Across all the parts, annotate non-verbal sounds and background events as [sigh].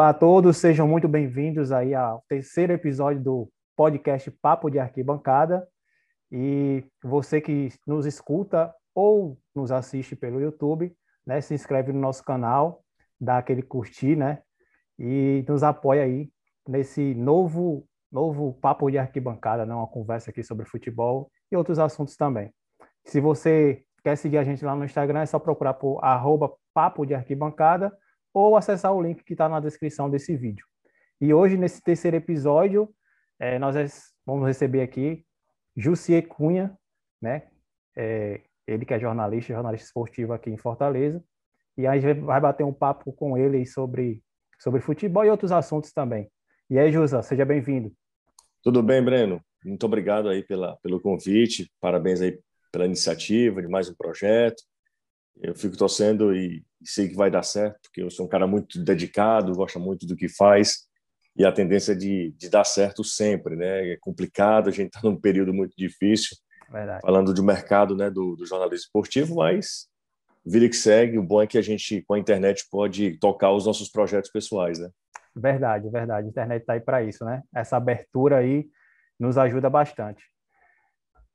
Olá a todos, sejam muito bem-vindos aí ao terceiro episódio do podcast Papo de Arquibancada. E você que nos escuta ou nos assiste pelo YouTube, né, se inscreve no nosso canal, dá aquele curtir, né, e nos apoia aí nesse novo novo Papo de Arquibancada, né, uma conversa aqui sobre futebol e outros assuntos também. Se você quer seguir a gente lá no Instagram, é só procurar por arroba Papo de Arquibancada ou acessar o link que está na descrição desse vídeo. E hoje, nesse terceiro episódio, é, nós vamos receber aqui Jussier Cunha, né? É, ele que é jornalista, jornalista esportivo aqui em Fortaleza. E aí a gente vai bater um papo com ele sobre, sobre futebol e outros assuntos também. E aí, Jusa, seja bem-vindo. Tudo bem, Breno? Muito obrigado aí pela, pelo convite. Parabéns aí pela iniciativa de mais um projeto. Eu fico torcendo e sei que vai dar certo, porque eu sou um cara muito dedicado, gosta muito do que faz e a tendência é de, de dar certo sempre, né? É complicado, a gente está num período muito difícil, Verdade. falando do mercado, né, do, do jornalismo esportivo, mas vida que segue. O bom é que a gente, com a internet, pode tocar os nossos projetos pessoais, né? Verdade, verdade. A internet está aí para isso, né? Essa abertura aí nos ajuda bastante.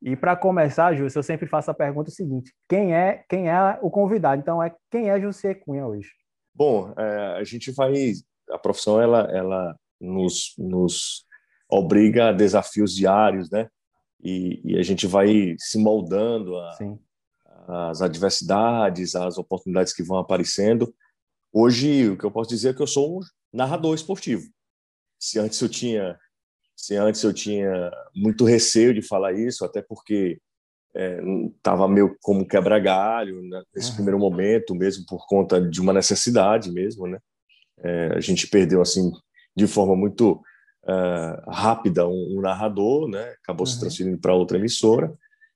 E para começar, Júlio, eu sempre faço a pergunta seguinte: quem é quem é o convidado? Então, é quem é José Cunha hoje? Bom, é, a gente vai. A profissão ela, ela nos, nos obriga a desafios diários, né? E, e a gente vai se moldando as adversidades, as oportunidades que vão aparecendo. Hoje, o que eu posso dizer é que eu sou um narrador esportivo. Se antes eu tinha se antes eu tinha muito receio de falar isso, até porque estava é, meio como quebra-galho né, nesse uhum. primeiro momento, mesmo por conta de uma necessidade mesmo, né? É, a gente perdeu assim de forma muito uh, rápida um, um, narrador, né? Acabou uhum. se transferindo para outra emissora.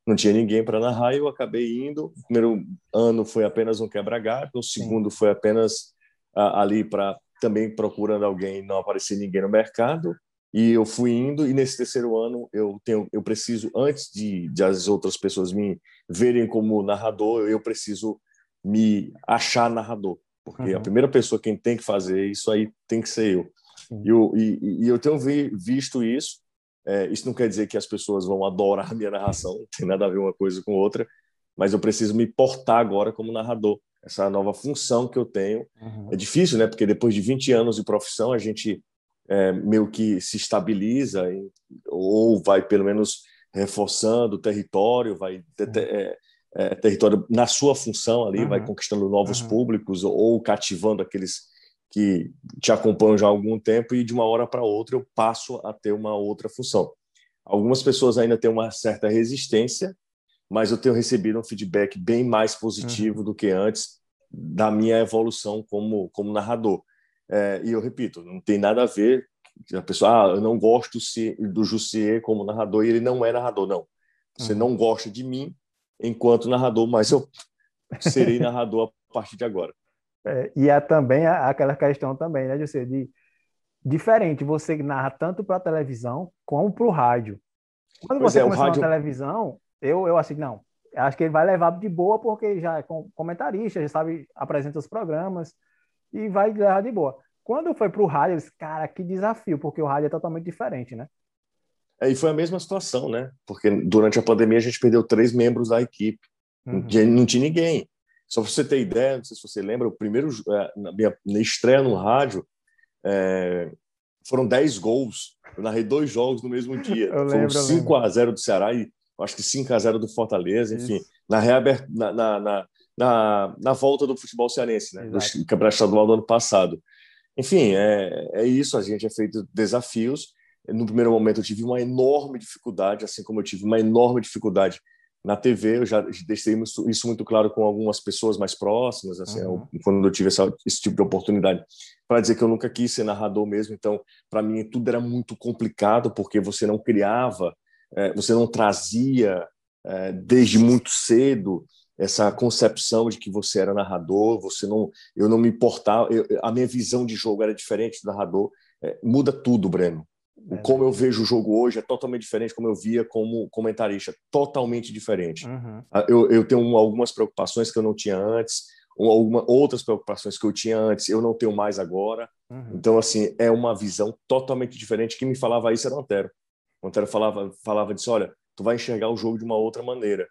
Não tinha ninguém para narrar e eu acabei indo. O primeiro ano foi apenas um quebra-galho, o segundo Sim. foi apenas uh, ali para também procurando alguém, não aparecer ninguém no mercado e eu fui indo e nesse terceiro ano eu tenho eu preciso antes de, de as outras pessoas me verem como narrador eu preciso me achar narrador. Porque uhum. a primeira pessoa quem tem que fazer isso aí tem que ser eu. E eu, e, e, eu tenho vi, visto isso. É, isso não quer dizer que as pessoas vão adorar a minha narração não tem nada a ver uma coisa com outra. Mas eu preciso me portar agora como narrador. Essa nova função que eu tenho. Uhum. é difícil né? Porque depois de 20 anos de profissão a gente é, meio que se estabiliza ou vai pelo menos reforçando o território, vai é, é, território na sua função ali, uhum. vai conquistando novos uhum. públicos ou cativando aqueles que te acompanham já há algum tempo e de uma hora para outra eu passo a ter uma outra função. Algumas pessoas ainda têm uma certa resistência, mas eu tenho recebido um feedback bem mais positivo uhum. do que antes da minha evolução como como narrador. É, e eu repito, não tem nada a ver a pessoa, ah, eu não gosto do Jussier como narrador e ele não é narrador, não. Você uhum. não gosta de mim enquanto narrador, mas eu serei [laughs] narrador a partir de agora. É, e é também aquela questão também, né, Jussier, de diferente, você narra tanto para a televisão como para o rádio. Quando pois você é, começou rádio... na televisão, eu, eu assim, não, acho que ele vai levar de boa porque já é comentarista, já sabe, apresenta os programas e vai de boa. Quando foi para o rádio, eu disse, cara, que desafio, porque o rádio é totalmente diferente, né? É, e foi a mesma situação, né? Porque durante a pandemia a gente perdeu três membros da equipe. Uhum. Não tinha ninguém. Só para você ter ideia, não sei se você lembra, o primeiro, é, na minha na estreia no rádio, é, foram dez gols. Eu narrei dois jogos no mesmo [laughs] dia. Eu Foram 5 a 0 do Ceará e acho que 5 a 0 do Fortaleza, enfim, na, reaberta, na, na, na, na, na volta do futebol cearense, né? Exato. do Campeonato Estadual do ano passado. Enfim, é, é isso, a gente é feito desafios. No primeiro momento eu tive uma enorme dificuldade, assim como eu tive uma enorme dificuldade na TV, eu já deixei isso muito claro com algumas pessoas mais próximas, assim, uhum. quando eu tive essa, esse tipo de oportunidade, para dizer que eu nunca quis ser narrador mesmo, então, para mim, tudo era muito complicado, porque você não criava, é, você não trazia é, desde muito cedo essa concepção de que você era narrador, você não, eu não me importava, eu, a minha visão de jogo era diferente do narrador, é, muda tudo, Breno. É. Como eu vejo o jogo hoje é totalmente diferente como eu via como comentarista, totalmente diferente. Uhum. Eu, eu tenho algumas preocupações que eu não tinha antes, alguma, outras preocupações que eu tinha antes, eu não tenho mais agora. Uhum. Então, assim, é uma visão totalmente diferente. Quem me falava isso era o Antero. O Antero falava, falava disso, olha, tu vai enxergar o jogo de uma outra maneira.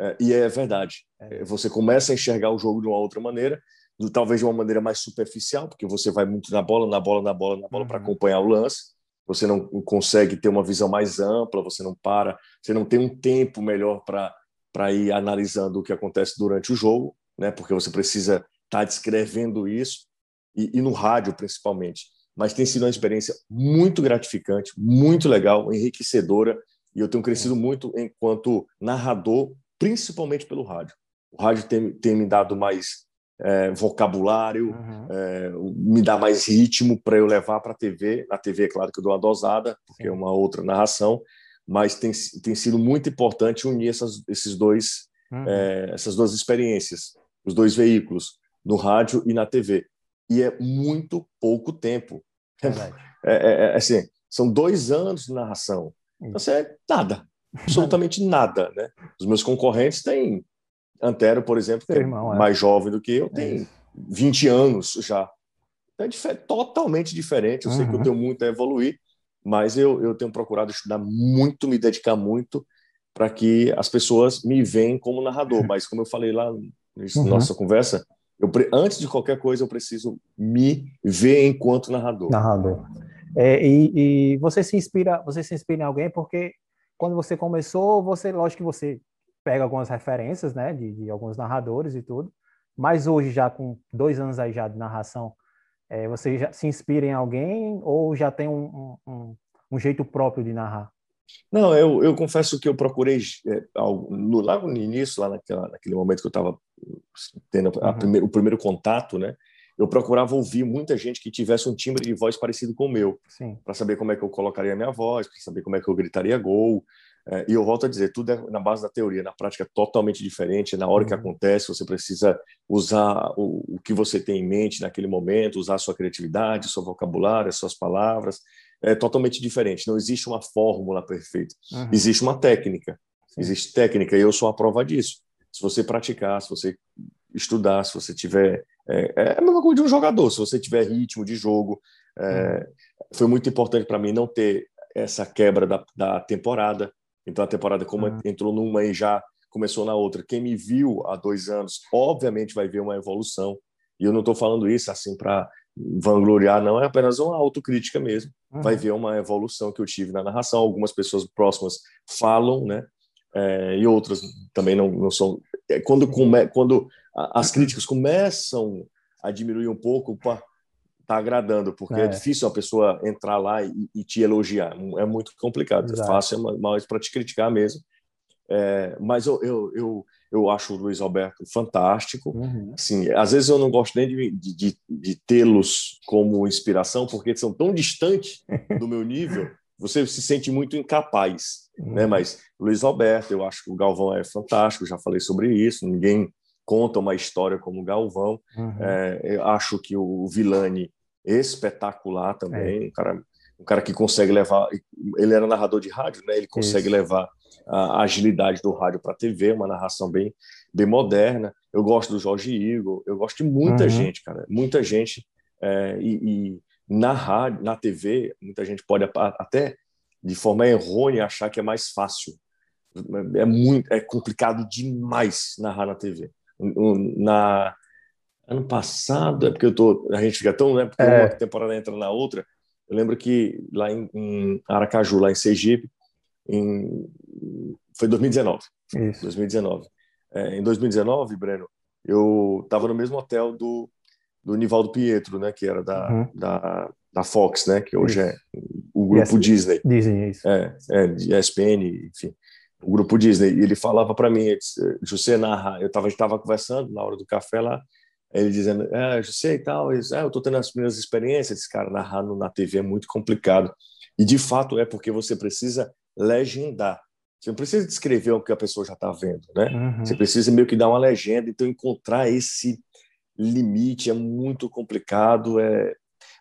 É, e é verdade. É. Você começa a enxergar o jogo de uma outra maneira, talvez de uma maneira mais superficial, porque você vai muito na bola, na bola, na bola, na bola uhum. para acompanhar o lance. Você não consegue ter uma visão mais ampla, você não para, você não tem um tempo melhor para ir analisando o que acontece durante o jogo né? Porque você precisa estar tá descrevendo isso e, e no rádio principalmente. Mas tem sido uma experiência muito gratificante, muito legal, enriquecedora e eu tenho crescido muito enquanto narrador, principalmente pelo rádio. O rádio tem, tem me dado mais é, vocabulário, uhum. é, me dá mais ritmo para eu levar para a TV. Na TV, é claro que eu dou uma dosada, porque Sim. é uma outra narração, mas tem, tem sido muito importante unir essas, esses dois, uhum. é, essas duas experiências os dois veículos, no rádio e na TV. E é muito pouco tempo. [laughs] É, é, é, assim, são dois anos de narração. Então, você é nada, absolutamente nada. Né? Os meus concorrentes têm. Antero, por exemplo, que é irmão, é mais jovem do que eu, tem 20 anos já. Então, é totalmente diferente. Eu uhum. sei que eu uhum. tenho muito a evoluir, mas eu, eu tenho procurado estudar muito, me dedicar muito para que as pessoas me veem como narrador. [laughs] Mas, como eu falei lá uhum. nossa conversa, eu, antes de qualquer coisa, eu preciso me ver enquanto narrador. Narrador. É, e, e, você se inspira, você se inspira em alguém porque quando você começou, você, lógico que você pega algumas referências, né, de, de alguns narradores e tudo, mas hoje já com dois anos aí já de narração, é, você já se inspira em alguém ou já tem um, um, um jeito próprio de narrar? Não, eu, eu confesso que eu procurei é, no, lá no início, lá naquela, naquele momento que eu estava tendo uhum. primeir, o primeiro contato, né? Eu procurava ouvir muita gente que tivesse um timbre de voz parecido com o meu, para saber como é que eu colocaria a minha voz, para saber como é que eu gritaria gol. É, e eu volto a dizer, tudo é na base da teoria, na prática é totalmente diferente. Na hora uhum. que acontece, você precisa usar o, o que você tem em mente naquele momento, usar a sua criatividade, seu vocabulário, as suas palavras é totalmente diferente. Não existe uma fórmula perfeita. Uhum. Existe uma técnica. Sim. Existe técnica e eu sou a prova disso. Se você praticar, se você estudar, se você tiver. É, é a mesma coisa de um jogador. Se você tiver ritmo de jogo. É, uhum. Foi muito importante para mim não ter essa quebra da, da temporada. Então a temporada, como uhum. entrou numa e já começou na outra, quem me viu há dois anos, obviamente vai ver uma evolução. E eu não estou falando isso assim para vangloriar, não, é apenas uma autocrítica mesmo. Uhum. Vai ver uma evolução que eu tive na narração. Algumas pessoas próximas falam, né? É, e outras também não, não são. É, quando, come, quando as críticas começam a diminuir um pouco, opa, tá agradando, porque é. é difícil a pessoa entrar lá e, e, te elogiar. É muito complicado. É Exato. É fácil, mais para te criticar mesmo. É, mas eu, eu, eu eu acho o Luiz Alberto fantástico. Uhum. Assim, às vezes eu não gosto nem de, de, de tê-los como inspiração, porque são tão distantes do meu nível, [laughs] você se sente muito incapaz. Uhum. Né? Mas Luiz Alberto, eu acho que o Galvão é fantástico, já falei sobre isso, ninguém conta uma história como o Galvão. Uhum. É, eu acho que o Vilani espetacular também, é. um, cara, um cara que consegue levar. Ele era narrador de rádio, né? ele consegue isso. levar a agilidade do rádio para a TV, uma narração bem, bem moderna. Eu gosto do Jorge Igor, eu gosto de muita uhum. gente, cara, muita gente. É, e, e, na rádio, na TV, muita gente pode até de forma errônea achar que é mais fácil. É muito, é complicado demais narrar na TV. Na ano passado, é porque eu tô, a gente fica tão, né? Porque é. uma temporada entra na outra. Eu lembro que lá em, em Aracaju, lá em Sergipe, em, foi 2019. Isso. 2019. É, em 2019, Breno, eu estava no mesmo hotel do, do Nivaldo Pietro, né, que era da, uhum. da, da Fox, né, que hoje isso. é o grupo yes. Disney. Disney, é isso. É, é, ESPN, enfim, o grupo Disney. E ele falava para mim, José narra, eu estava estava conversando na hora do café lá, ele dizendo, é, José e tal, eles, é, eu estou tendo as primeiras experiências, esse cara narrando na TV é muito complicado. E de fato é porque você precisa legendar. Você não precisa descrever o que a pessoa já está vendo, né? Uhum. Você precisa meio que dar uma legenda. Então, encontrar esse limite é muito complicado, é...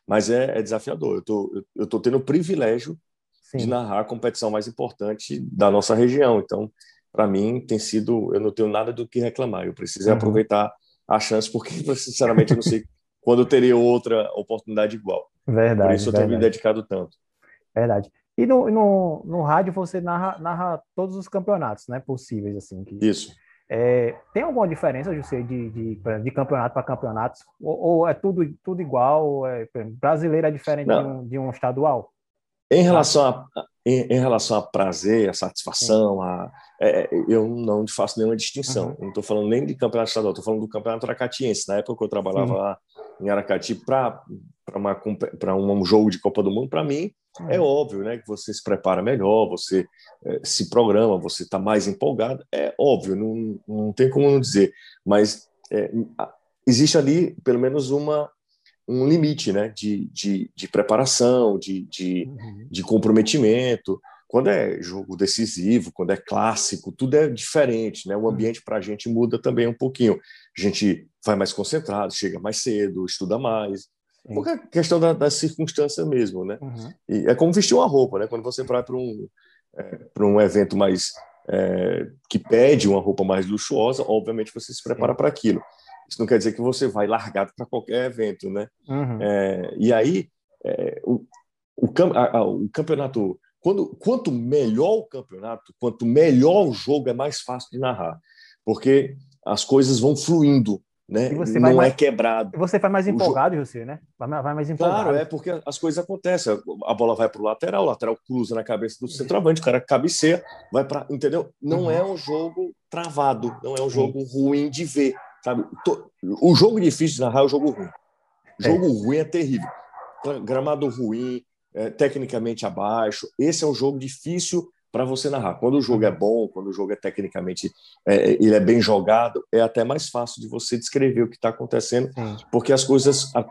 mas é, é desafiador. Eu tô, eu tô tendo o privilégio Sim. de narrar a competição mais importante da nossa região. Então, para mim, tem sido. Eu não tenho nada do que reclamar. Eu preciso uhum. aproveitar a chance, porque, [laughs] sinceramente, eu não sei quando eu terei outra oportunidade igual. Verdade. Por isso eu verdade. tenho me dedicado tanto. Verdade. E no, no, no rádio você narra, narra todos os campeonatos, né? Possíveis, assim. Que, isso. É, tem alguma diferença, José, de, de, de campeonato para campeonatos? Ou, ou, é tudo, tudo igual? É, brasileiro é diferente de um, de um, estadual? Em relação, a, em, em, relação a prazer, a satisfação, a, é, eu não faço nenhuma distinção. Uhum. Não estou falando nem de campeonato estadual, estou falando do campeonato aracatiense. Na época que eu trabalhava Sim. lá em Aracati para um jogo de Copa do Mundo, para mim, é. é óbvio né, que você se prepara melhor, você é, se programa, você está mais empolgado. É óbvio, não, não tem como não dizer. Mas é, existe ali, pelo menos, uma, um limite né, de, de, de preparação, de, de, uhum. de comprometimento. Quando é jogo decisivo, quando é clássico, tudo é diferente, né? O uhum. ambiente para a gente muda também um pouquinho. A gente vai mais concentrado, chega mais cedo, estuda mais. Porque é questão da, da circunstância mesmo, né? Uhum. E é como vestir uma roupa, né? Quando você vai para um, é, para um evento mais é, que pede uma roupa mais luxuosa, obviamente você se prepara para aquilo. Isso não quer dizer que você vai largado para qualquer evento, né? Uhum. É, e aí é, o, o, a, a, o campeonato quando, quanto melhor o campeonato, quanto melhor o jogo, é mais fácil de narrar, porque as coisas vão fluindo, né? não mais, é quebrado. Você vai mais empolgado, José, né? Vai, vai, mais empolgado. Claro, é porque as coisas acontecem. A bola vai para o lateral, o lateral cruza na cabeça do centroavante, o cara cabeceia, vai para. Entendeu? Não uhum. é um jogo travado, não é um jogo Sim. ruim de ver. Sabe? O jogo difícil de narrar é o jogo ruim. O jogo é. ruim é terrível. Gramado ruim, é, tecnicamente abaixo. Esse é um jogo difícil para você narrar. Quando o jogo é bom, quando o jogo é tecnicamente é, ele é bem jogado, é até mais fácil de você descrever o que está acontecendo, Sim. porque as coisas a,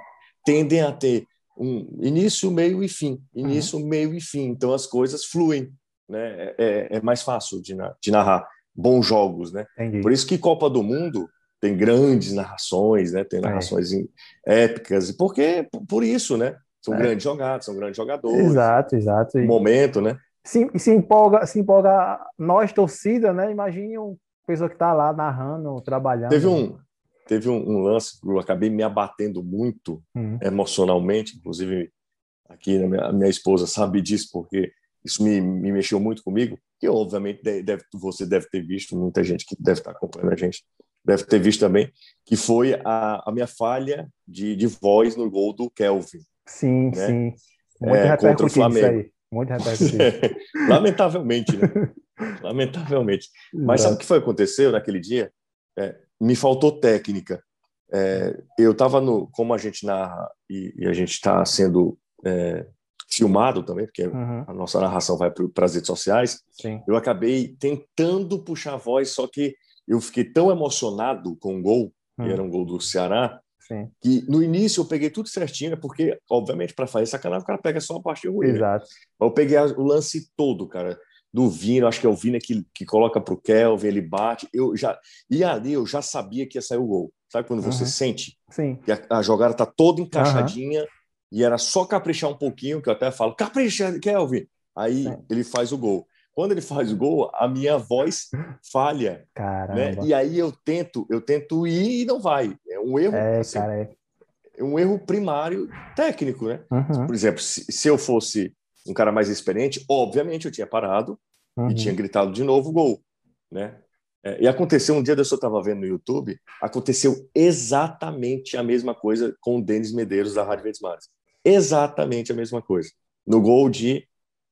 tendem a ter um início, meio e fim, início, uhum. meio e fim. Então as coisas fluem, né? É, é, é mais fácil de, de, narrar bons jogos, né? Entendi. Por isso que Copa do Mundo tem grandes narrações, né? Tem é. narrações épicas, porque por isso, né? São é. grandes jogadas, são grandes jogadores. Exato, exato. Momento, né? Se, se, empolga, se empolga nós, torcida, né? Imagine uma pessoa que está lá narrando, trabalhando. Teve um, teve um, um lance que eu acabei me abatendo muito uhum. emocionalmente, inclusive aqui a minha, a minha, esposa sabe disso, porque isso me, me mexeu muito comigo, que obviamente deve, você deve ter visto, muita gente que deve estar acompanhando a gente deve ter visto também, que foi a, a minha falha de, de voz no gol do Kelvin. Sim, né? sim. Muito é, contra o Flamengo. Muito [laughs] Lamentavelmente, né? Lamentavelmente. Mas sabe o que foi aconteceu naquele dia? É, me faltou técnica. É, eu estava no. Como a gente narra e, e a gente está sendo é, filmado também, porque uhum. a nossa narração vai para as redes sociais, Sim. eu acabei tentando puxar a voz, só que eu fiquei tão emocionado com o gol, uhum. que era um gol do Ceará, Sim. Que no início eu peguei tudo certinho, né? porque, obviamente, para fazer sacanagem, o cara pega só a parte ruim. Né? Exato. Né? Eu peguei o lance todo, cara, do Vina, acho que é o Vina que, que coloca para o Kelvin, ele bate. Eu já, e ali eu já sabia que ia sair o gol. Sabe quando você uhum. sente Sim. que a, a jogada tá toda encaixadinha uhum. e era só caprichar um pouquinho, que eu até falo, capricha, Kelvin. Aí Sim. ele faz o gol. Quando ele faz gol, a minha voz falha. Né? E aí eu tento, eu tento ir e não vai. É um erro. É, assim, cara, é. é. um erro primário técnico, né? Uhum. Por exemplo, se, se, eu fosse um cara mais experiente, obviamente eu tinha parado uhum. e tinha gritado de novo gol, né? É, e aconteceu um dia eu estava vendo no YouTube, aconteceu exatamente a mesma coisa com o Denis Medeiros da Rádio Verdes Mares. Exatamente a mesma coisa. No gol de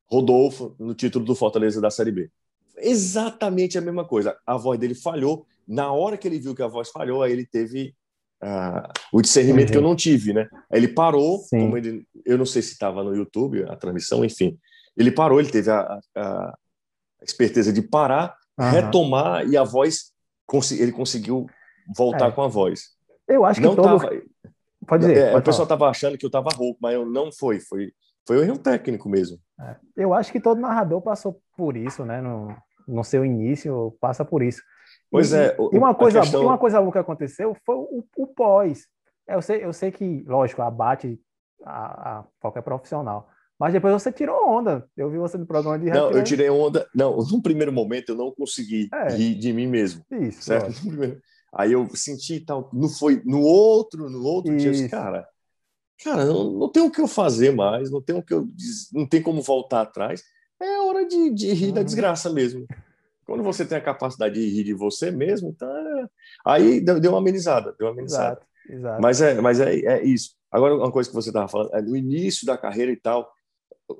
Rodolfo no título do Fortaleza da Série B. Exatamente a mesma coisa. A voz dele falhou. Na hora que ele viu que a voz falhou, aí ele teve uh, o discernimento uhum. que eu não tive, né? Ele parou, como ele, eu não sei se estava no YouTube, a transmissão, enfim. Ele parou, ele teve a, a, a esperteza de parar, uhum. retomar e a voz, ele conseguiu voltar é. com a voz. Eu acho que não todo... tava. Pode dizer. É, pode o pessoal estava achando que eu estava rouco, mas eu não foi. Foi foi um erro técnico mesmo. É, eu acho que todo narrador passou por isso, né? No, no seu início, passa por isso. Pois e, é. E uma coisa, questão... uma coisa boa que aconteceu foi o, o pós. Eu sei, eu sei que, lógico, abate a, a qualquer profissional. Mas depois você tirou onda. Eu vi você no programa de Não, eu tirei onda. Não, no primeiro momento eu não consegui é. rir de mim mesmo. Isso. Certo? Aí eu senti tal, não foi no outro, no outro Isso. dia, eu disse, cara, cara, não, não tem o que eu fazer mais, não tem o que eu não tem como voltar atrás. É hora de, de rir uhum. da desgraça mesmo. Quando você tem a capacidade de rir de você mesmo, é... aí deu, deu, uma amenizada, deu uma amenizada. Exato, exato. Mas é, mas é, é isso. Agora uma coisa que você estava falando, é no início da carreira e tal,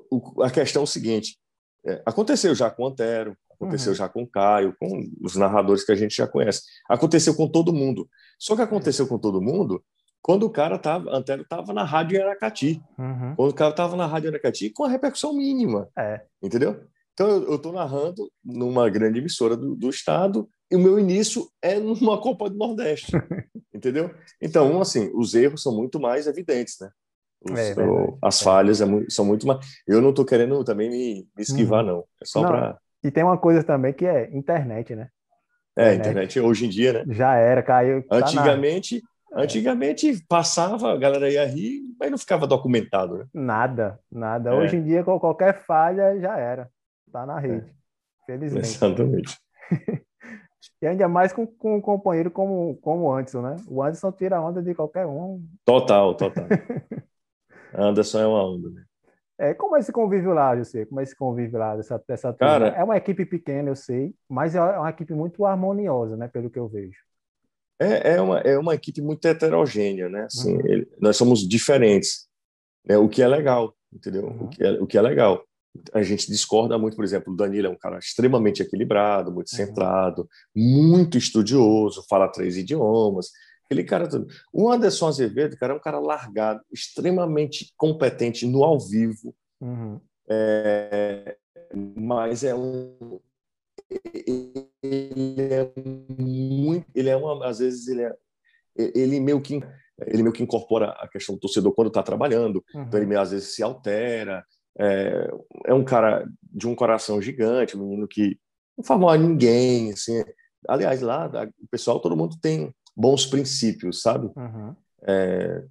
o, a questão é o seguinte: é, aconteceu já com o Antero, aconteceu uhum. já com o Caio, com os narradores que a gente já conhece. Aconteceu com todo mundo. Só que aconteceu com todo mundo quando o cara estava, Antero estava na Rádio Aracati. Uhum. Quando o cara estava na Rádio Aracati com a repercussão mínima. É. Entendeu? Então eu estou narrando numa grande emissora do, do, estado e o meu início é numa [laughs] Copa do Nordeste. [laughs] entendeu? Então, assim, os erros são muito mais evidentes, né? Os, é, o, as falhas é são muito mais. Eu não estou querendo também me, me esquivar, uhum. não. É só para e tem uma coisa também que é internet, né? É, internet, hoje em dia, né? Já era, caiu. Tá antigamente, na... antigamente passava, a galera ia rir, mas não ficava documentado, né? Nada, nada. É. Hoje em dia, qualquer falha já era. Tá na rede. É. Felizmente. Exatamente. [laughs] e ainda mais com, com um companheiro como, como o Anderson, né? O Anderson tira onda de qualquer um. Total, total. [laughs] Anderson é uma onda, né? É, como é esse convívio lá, eu sei? Como é esse convívio lá dessa, dessa Cara, É uma equipe pequena, eu sei, mas é uma equipe muito harmoniosa, né? Pelo que eu vejo. É, é, uma, é uma equipe muito heterogênea, né? Assim, uhum. ele, nós somos diferentes, né? o que é legal, entendeu? Uhum. O, que é, o que é legal. A gente discorda muito, por exemplo, o Danilo é um cara extremamente equilibrado, muito uhum. centrado, muito estudioso, fala três idiomas, Aquele cara. O Anderson Azevedo, cara, é um cara largado, extremamente competente no ao vivo. Uhum. É, mas é um. Ele é muito. Ele é uma. Às vezes ele é. Ele meio que ele meio que incorpora a questão do torcedor quando está trabalhando, uhum. então ele meio, às vezes se altera. É, é, um cara de um coração gigante, um menino que não faz mal a ninguém, assim. Aliás, lá o pessoal, todo mundo tem bons princípios, sabe? Uhum. É,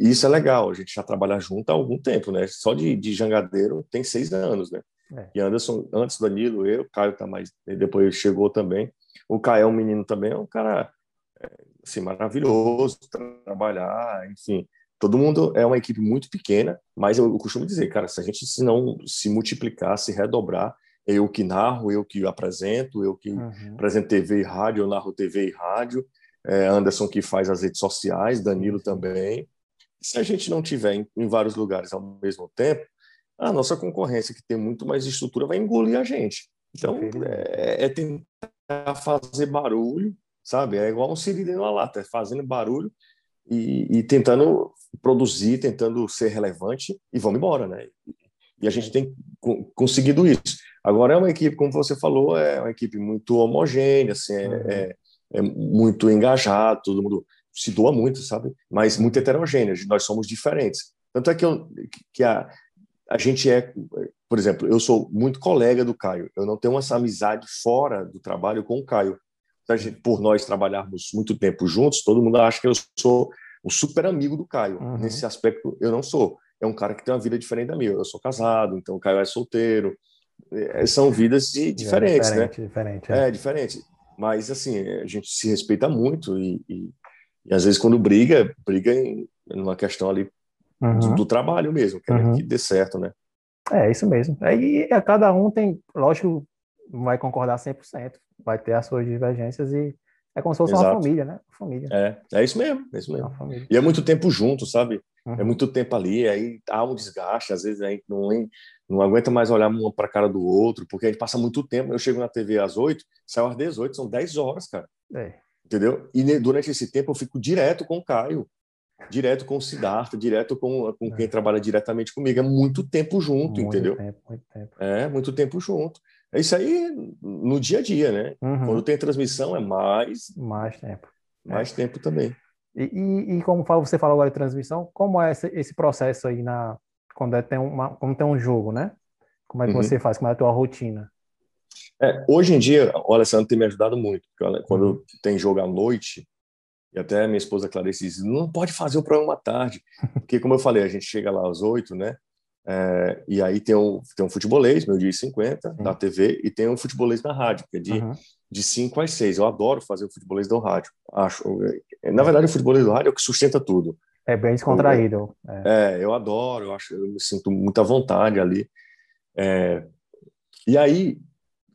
isso é legal, a gente já trabalha junto há algum tempo, né? Só de, de jangadeiro tem seis anos, né? É. E Anderson, antes do Danilo, eu, Caio tá mais, depois chegou também. O Caio é um menino também, é um cara é, assim, maravilhoso trabalhar, enfim. Todo mundo é uma equipe muito pequena, mas eu, eu costumo dizer, cara, se a gente se não se multiplicar, se redobrar, eu que narro, eu que apresento, eu que uhum. apresento TV e rádio, eu narro TV e rádio, é, Anderson que faz as redes sociais, Danilo também. Se a gente não tiver em, em, vários lugares ao mesmo tempo, a nossa concorrência, que tem muito mais estrutura, vai engolir a gente. Então, é, é tentar fazer barulho, sabe? É igual um siri dentro lata, é fazendo barulho e, e, tentando produzir, tentando ser relevante e vamos embora, né? E a gente tem conseguido isso. Agora é uma equipe, como você falou, é uma equipe muito homogênea, assim, é, uhum. é é muito engajado, todo mundo se doa muito, sabe? Mas muito heterogêneo, nós somos diferentes. Tanto é que, eu, que a, a gente é, por exemplo, eu sou muito colega do Caio, eu não tenho essa amizade fora do trabalho com o Caio. Gente, por nós trabalharmos muito tempo juntos, todo mundo acha que eu sou o super amigo do Caio. Uhum. Nesse aspecto, eu não sou. É um cara que tem uma vida diferente da minha. Eu sou casado, então o Caio é solteiro. É, são vidas de, diferentes, é diferente, né? Diferente, é. é diferente. Mas, assim, a gente se respeita muito e, e, e às vezes quando briga, briga em uma questão ali uhum. do, do, trabalho mesmo, querendo uhum. que dê certo, né? É, isso mesmo. Aí é, cada um tem, lógico, não vai concordar 100%, vai ter as suas divergências e é como se fosse Exato. uma família, né? Família. É, é isso mesmo, é isso mesmo. E é muito tempo junto, sabe? É uhum. É muito tempo ali, aí há um desgaste, às vezes a gente não, não aguenta mais olhar um para a cara do outro, porque a gente passa muito tempo. Eu chego na TV às 8, saio às 18, são 10 horas, cara. É. Entendeu? E durante esse tempo eu fico direto com o Caio, direto com o Siddhartha, direto com, com é. quem trabalha diretamente comigo. É muito tempo junto, muito entendeu? Tempo, muito tempo. É, muito tempo junto. É isso aí no dia a dia, né? Uhum. Quando tem transmissão é mais. Mais tempo. Mais é. tempo também. E, e, e, como você falou agora de transmissão, como é esse, esse processo aí na, quando é, tem, uma, quando tem um jogo, né? Como é que uhum. você faz? Como é a tua rotina? É, hoje em dia, o Alessandro tem me ajudado muito. Quando uhum. tem jogo à noite, e até minha esposa Clarice diz, não pode fazer o programa à tarde. [laughs] Porque, como eu falei, a gente chega lá às oito, né? É, e aí tem um, tem um futebolês, meio dia e 50, uhum. na TV, e tem um futebolês na rádio, que é de, uhum. de 5 às 6. Eu adoro fazer o futebolês do rádio. Acho. Na verdade, o futebolês do rádio é o que sustenta tudo. É bem descontraído. É. é, eu adoro, eu acho, eu me sinto muita vontade ali. É, e aí,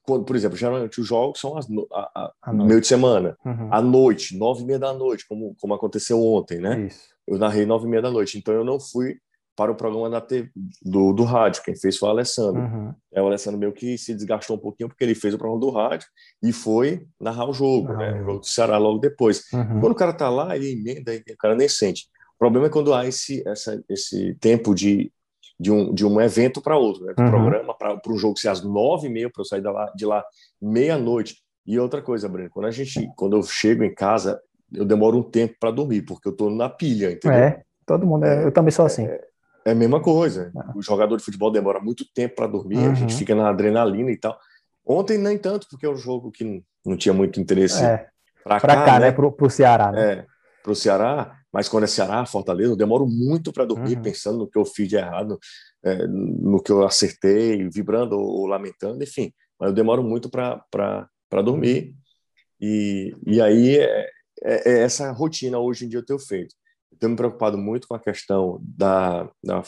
quando, por exemplo, geralmente os jogos são as, a, a, meio de semana, uhum. à noite, nove e meia da noite, como, como aconteceu ontem, né? Isso. Eu narrei nove e meia da noite, então eu não fui para o programa da TV, do, do rádio. Quem fez foi o Alessandro. Uhum. É, o Alessandro meio que se desgastou um pouquinho porque ele fez o programa do rádio e foi narrar o jogo, né? O jogo do Ceará logo depois. Uhum. Quando o cara tá lá, ele emenda e o cara nem sente. O problema é quando há esse, essa, esse tempo de, de, um, de um evento para outro, né? Do uhum. programa para um jogo ser às nove e meia para eu sair de lá, de lá meia-noite. E outra coisa, Breno, quando a gente, quando eu chego em casa, eu demoro um tempo para dormir, porque eu estou na pilha, entendeu? É, todo mundo, é, eu também sou assim. É, é a mesma coisa. Ah. O jogador de futebol demora muito tempo para dormir, uhum. a gente fica na adrenalina e tal. Ontem nem tanto, porque é um jogo que não tinha muito interesse é. para cá, cá, né? né? Pro, pro Ceará, né? É, pro Ceará, mas quando é Ceará, Fortaleza, eu demoro muito para dormir, uhum. pensando no que eu fiz de errado, é, no que eu acertei, vibrando ou, ou, lamentando, enfim. Mas eu demoro muito para dormir. E, e aí é, é, é essa rotina hoje em dia eu tenho feito tenho me preocupado muito com a questão da, da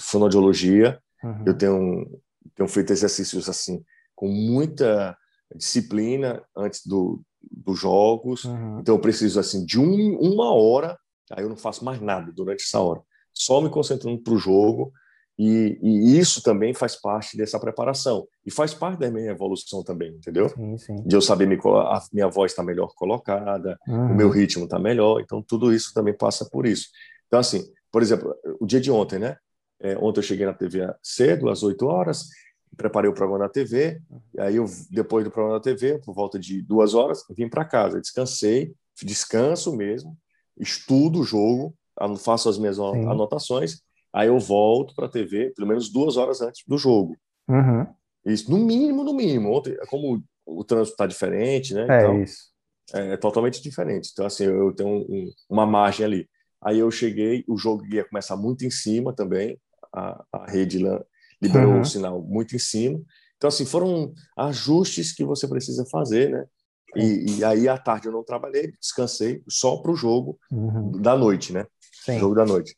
fonoaudiologia. Uhum. Eu tenho, tenho feito exercícios assim com muita disciplina antes do, dos jogos. Uhum. Então eu preciso assim de um, uma hora. Aí eu não faço mais nada durante essa hora. Só me concentrando para o jogo e, e, isso também faz parte dessa preparação. E faz parte da minha evolução também, entendeu? Sim, sim. De eu saber me, a minha voz está melhor colocada, uhum. o meu ritmo está melhor. Então, tudo isso também passa por isso. Então, assim, por exemplo, o dia de ontem, né? É, ontem eu cheguei na TV cedo, às 8 horas, preparei o programa na TV. E aí, eu, depois do programa na TV, por volta de duas horas, vim para casa. Descansei, descanso mesmo, estudo o jogo, faço as minhas sim. anotações Aí eu volto para a TV, pelo menos duas horas antes do jogo. Uhum. Isso, no mínimo, no mínimo. Ontem, como o trânsito está diferente, né? É então, isso. É, é, totalmente diferente. Então, assim, eu tenho um, uma margem ali. Aí eu cheguei, o jogo ia começar muito em cima também, a, a rede liberou uhum. o sinal muito em cima. Então, assim, foram ajustes que você precisa fazer, né? E, e aí, à tarde, eu não trabalhei, descansei só para o jogo uhum. da noite, né? Sim. Jogo da noite.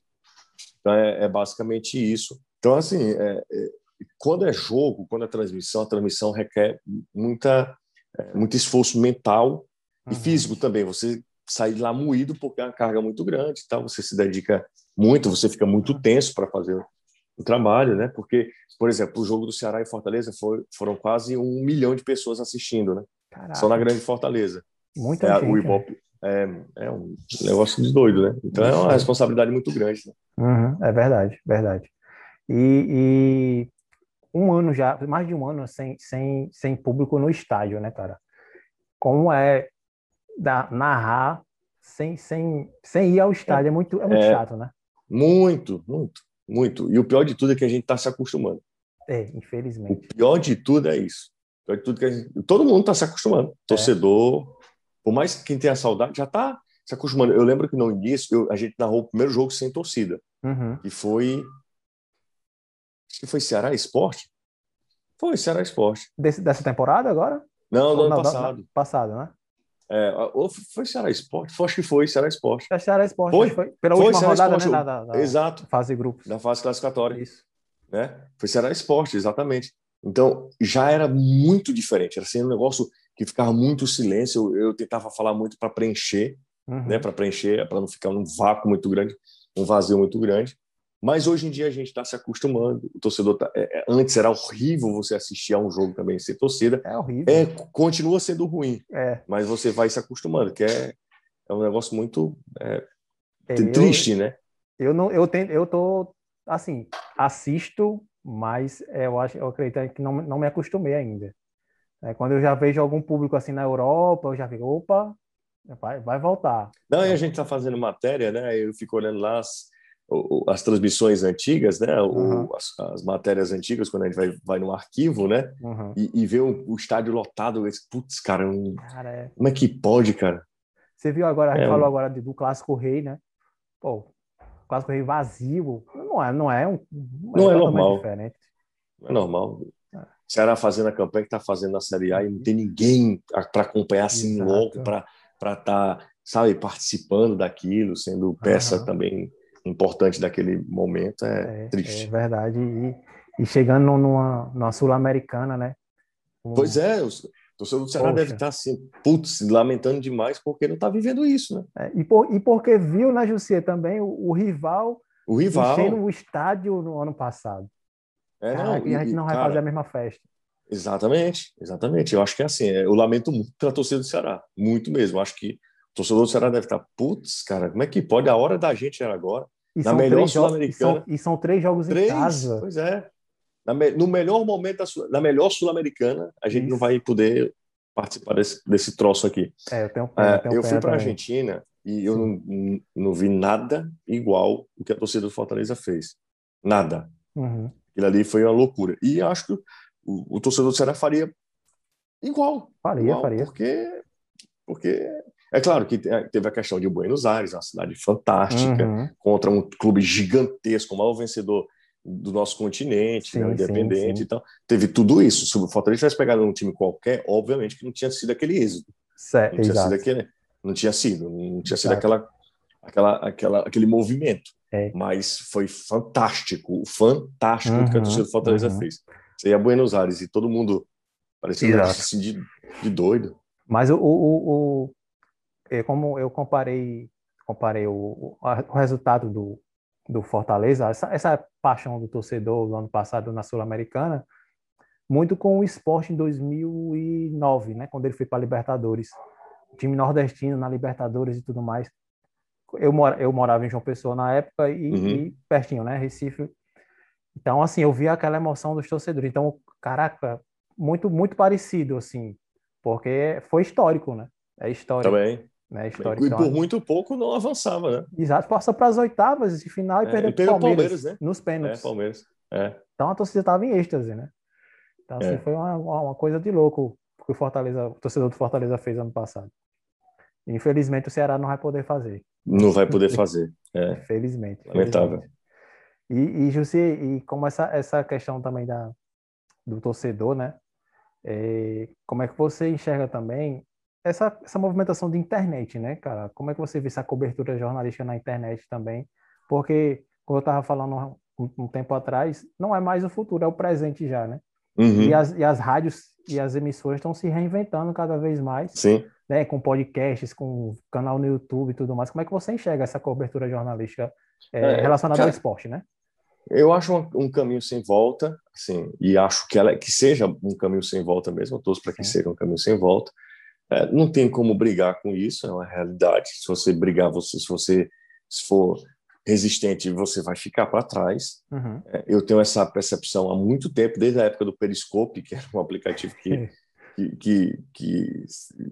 Então, é, é basicamente isso. Então, assim, é, é, quando é jogo, quando é transmissão, a transmissão requer muita, é, muito esforço mental e uhum. físico também. Você sai de lá moído porque é uma carga muito grande, tá? você se dedica muito, você fica muito tenso para fazer o trabalho, né? Porque, por exemplo, o jogo do Ceará e Fortaleza foi, foram quase um milhão de pessoas assistindo, né? Caraca. Só na Grande Fortaleza. Muita é, gente. O Ibope, né? é, é um negócio de doido, né? Então é uma responsabilidade muito grande. Né? Uhum, é verdade, verdade. E, e, um ano já, mais de um ano sem, sem, sem público no estádio, né, cara? Como é da, narrar sem, sem, sem ir ao estádio? É muito, é muito é, chato, né? Muito, muito, muito. E o pior de tudo é que a gente está se acostumando. É, infelizmente. O pior de tudo é isso. O pior de tudo é que gente, todo mundo está se acostumando. É. Torcedor, por mais que quem tenha saudade, já está se acostumando. Eu lembro que no início eu, a gente narrou o primeiro jogo sem torcida, uhum. que foi. Acho que foi Ceará Esporte? Foi Ceará Esporte. Desse, dessa temporada agora? Não, do ano passado. passado, né? É, ou foi Ceará Esporte? Acho que foi Ceará Esporte. É Ceará Esporte. Foi? foi pela foi última Ceará rodada, Esporte, né? Da, da, Exato. Fase grupos. Da fase classificatória. Isso. Né? Foi Ceará Esporte, exatamente. Então, já era muito diferente. Era assim, um negócio que ficava muito silêncio. Eu, eu tentava falar muito para preencher, uhum. né, para preencher, para não ficar um vácuo muito grande, um vazio muito grande. Mas hoje em dia a gente está se acostumando. O torcedor tá, é, é, antes era horrível você assistir a um jogo também sem torcida. É horrível. É, continua sendo ruim. É. Mas você vai se acostumando, que é, é um negócio muito é, é triste, eu, né? Eu não, eu tento, eu tô assim, assisto, mas eu acho, eu acredito que não, não me acostumei ainda. Quando eu já vejo algum público assim na Europa, eu já fico, opa, vai, vai voltar. Não, e a gente está fazendo matéria, né? Eu fico olhando lá as, as transmissões antigas, né? Uhum. O, as, as, matérias antigas, quando a gente vai, vai no arquivo, né? Uhum. E, e vê o, o, estádio lotado, putz, cara, um, cara é... como é que pode, cara? Você viu agora, é, falou agora do Clássico Rei, né? Pô, Clássico Rei vazio, não é, não é um. Não é, não é normal. Diferente. Não é normal. Ceará fazendo a campanha que está fazendo na Série A e não tem ninguém para acompanhar assim Exato. logo, para estar, tá, sabe, participando daquilo, sendo peça uhum. também importante daquele momento, é, é triste. É verdade. E, e chegando numa, numa Sul-Americana, né? Um... Pois é, o torcedor do Ceará Poxa. deve estar assim, putz, lamentando demais porque não está vivendo isso, né? É, e, por, e porque viu, né, Jussier, também o, o rival o rival enchendo o estádio no ano passado. É, Caraca, não, e, a gente não vai cara, fazer a mesma festa. Exatamente, exatamente. Eu acho que é assim. Eu lamento muito pela torcida do Ceará, muito mesmo. Eu acho que o torcedor do Ceará deve estar, putz, cara, como é que pode? A hora da gente era agora. E na melhor Sul-Americana. E, e, são três jogos três, em casa. Pois é. Na, no melhor momento da, na melhor Sul-Americana, a gente Isso. não vai poder participar desse, desse troço aqui. É, eu tenho pena, é, eu, eu fui para a Argentina e eu não, não, vi nada igual o que a torcida do Fortaleza fez. Nada. Uhum. Aquilo ali foi uma loucura. E acho que o, o torcedor do Ceará faria igual. Faria, igual, faria. Porque, porque é claro que teve a questão de Buenos Aires, uma cidade fantástica, uhum. contra um clube gigantesco, o maior vencedor do nosso continente, sim, né, independente sim, sim. e tal. Teve tudo isso. Se o Fortaleza tivesse pegado um time qualquer, obviamente que não tinha sido aquele êxito. Certo, não tinha sido aquele, não tinha sido, não tinha sido aquela, aquela, aquela, aquele movimento. É. Mas foi fantástico, fantástico uhum, o que a torcida do Fortaleza uhum. fez. Você ia a Buenos Aires e todo mundo parecia assim, de, de doido. Mas o, o, o, como eu comparei, comparei o, o resultado do, do Fortaleza, essa, essa paixão do torcedor do ano passado na Sul-Americana, muito com o esporte em 2009, né, quando ele foi para a Libertadores. O time nordestino na Libertadores e tudo mais. Eu, mora, eu morava em João Pessoa na época e, uhum. e pertinho, né, Recife. Então, assim, eu vi aquela emoção dos torcedores. Então, caraca, muito, muito parecido, assim, porque foi histórico, né? É histórico. Também. Né. E por muito pouco não avançava, né? Exato, passou para as oitavas de final e é, perdeu para o Palmeiras, né? nos pênaltis. É, Palmeiras. É. Então a torcida estava em êxtase, né? Então, assim, é. foi uma, uma coisa de louco que o Fortaleza, o torcedor do Fortaleza fez ano passado. Infelizmente o Ceará não vai poder fazer. Não vai poder [laughs] fazer. É. Felizmente. Lamentável. E, e Jussi, e como essa, essa questão também da, do torcedor, né? É, como é que você enxerga também essa, essa movimentação de internet, né, cara? Como é que você vê essa cobertura jornalística na internet também? Porque, como eu estava falando um, um, tempo atrás, não é mais o futuro, é o presente já, né? Uhum. E, as, e as rádios e as emissoras estão se reinventando cada vez mais. Sim. Né, com podcasts, com canal no YouTube e tudo mais. Como é que você enxerga essa cobertura jornalística é, é, relacionada cara, ao esporte, né? Eu acho um, um, caminho sem volta, assim, e acho que ela que seja um caminho sem volta mesmo. Eu torço para que Sim. seja um caminho sem volta. É, não tem como brigar com isso, é uma realidade. Se você brigar, você, se você se for resistente, você vai ficar para trás. Uhum. É, eu tenho essa percepção há muito tempo, desde a época do Periscope, que era um aplicativo que, [laughs] que, que, que,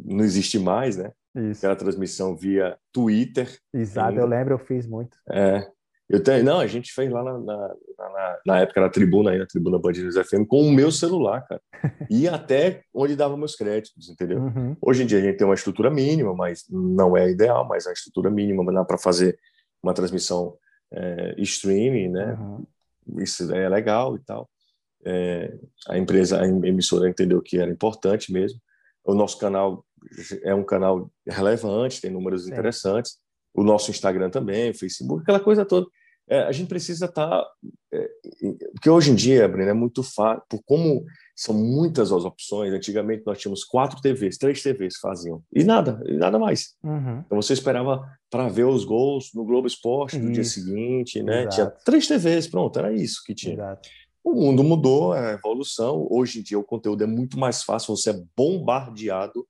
não existe mais, né? Isso. Era transmissão via Twitter. Exato, ainda. eu lembro, eu fiz muito. É, eu tenho, não, a gente fez lá na, na, na, na época na tribuna, aí, na tribuna Band News FM, com o meu celular, cara. [laughs] E até onde dava meus créditos, entendeu? Uhum. Hoje em dia a gente tem uma estrutura mínima, mas não é ideal, mas a estrutura mínima dá para fazer uma transmissão é, streaming, né? Uhum. Isso é legal e tal. É, a empresa, a emissora entendeu que era importante mesmo. O nosso canal é um canal relevante, tem números Sim. interessantes o nosso Instagram também, o Facebook, aquela coisa toda. É, a gente precisa estar. Tá, é, porque hoje em dia, Breno, é muito fácil, por como são muitas as opções. Antigamente nós tínhamos quatro TVs, três TVs faziam, e nada, e nada mais. Uhum. Então você esperava para ver os gols no Globo Esporte no dia seguinte, né? Exato. Tinha três TVs, pronto, era isso que tinha. Exato. O mundo mudou, é a evolução. Hoje em dia o conteúdo é muito mais fácil, você é bombardeado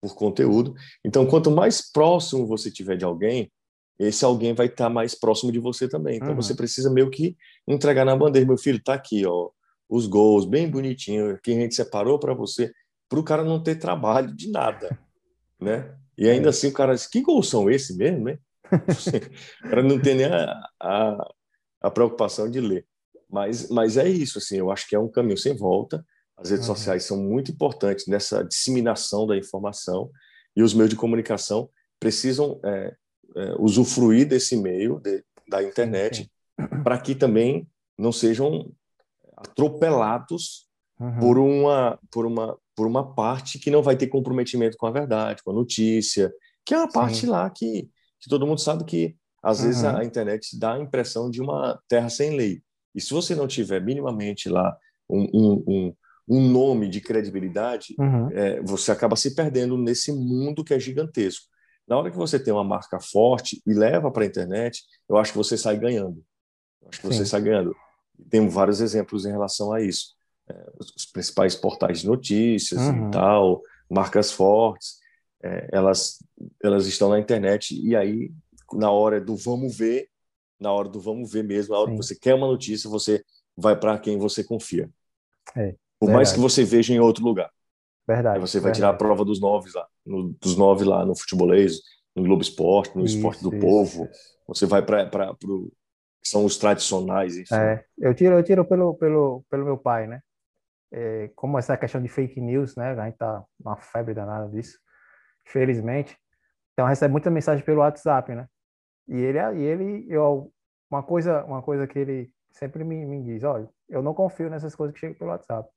por conteúdo. Então, quanto mais próximo você tiver de alguém, esse alguém vai estar mais próximo de você também. Então, uhum. você precisa meio que entregar na bandeja. Meu filho, tá aqui, ó, os gols, bem bonitinho, que a gente separou para você, para o cara não ter trabalho de nada, [laughs] né? E ainda é. assim o cara diz, que gols são esses mesmo, né? [laughs] para não ter nem a, a, a, preocupação de ler. Mas, mas é isso, assim, eu acho que é um caminho sem volta. As redes uhum. sociais são muito importantes nessa disseminação da informação e os meios de comunicação precisam é, é, usufruir desse meio de, da internet para que também não sejam atropelados uhum. por uma por uma por uma parte que não vai ter comprometimento com a verdade, com a notícia, que é uma parte Sim. lá que, que todo mundo sabe que às vezes a internet dá a impressão de uma terra sem lei. E se você não tiver minimamente lá um, um, um, um nome de credibilidade, uhum. é, você acaba se perdendo nesse mundo que é gigantesco. Na hora que você tem uma marca forte e leva para a internet, eu acho que você sai ganhando. Eu acho que Sim. você sai ganhando. Temos vários exemplos em relação a isso os principais portais de notícias uhum. e tal, marcas fortes, é, elas, elas estão na internet e aí, na hora do vamos ver, na hora do vamos ver mesmo, na hora Sim. que você quer uma notícia, você vai para quem você confia. É, Por verdade. mais que você veja em outro lugar. Verdade. Aí você vai verdade. tirar a prova dos nove lá, no, dos nove lá no futebolês, no Globo Esporte, no isso, Esporte do isso, Povo. Isso. Você vai para o que são os tradicionais, enfim. É, eu tiro, eu tiro pelo, pelo, pelo meu pai, né? é, como essa questão de fake news, né? A gente tá uma febre danada disso, infelizmente. Então recebe muita mensagem pelo WhatsApp, né? E ele, e ele, eu, uma coisa, uma coisa que ele sempre me, me diz, olha, eu não confio nessas coisas que chegam pelo WhatsApp.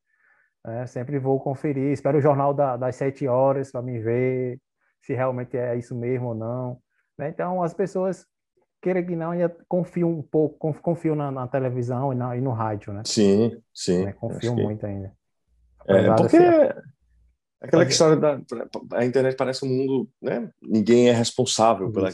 É, sempre vou conferir, espero o jornal da, das sete horas para me ver se realmente é isso mesmo ou não. Né? Então as pessoas queira que não, ainda confio um pouco, confio na, na televisão e, na, e, no rádio, né? Sim, sim. Né? Confio muito ainda. É, porque assim, aquela história da a internet parece um mundo, né? Ninguém é responsável pela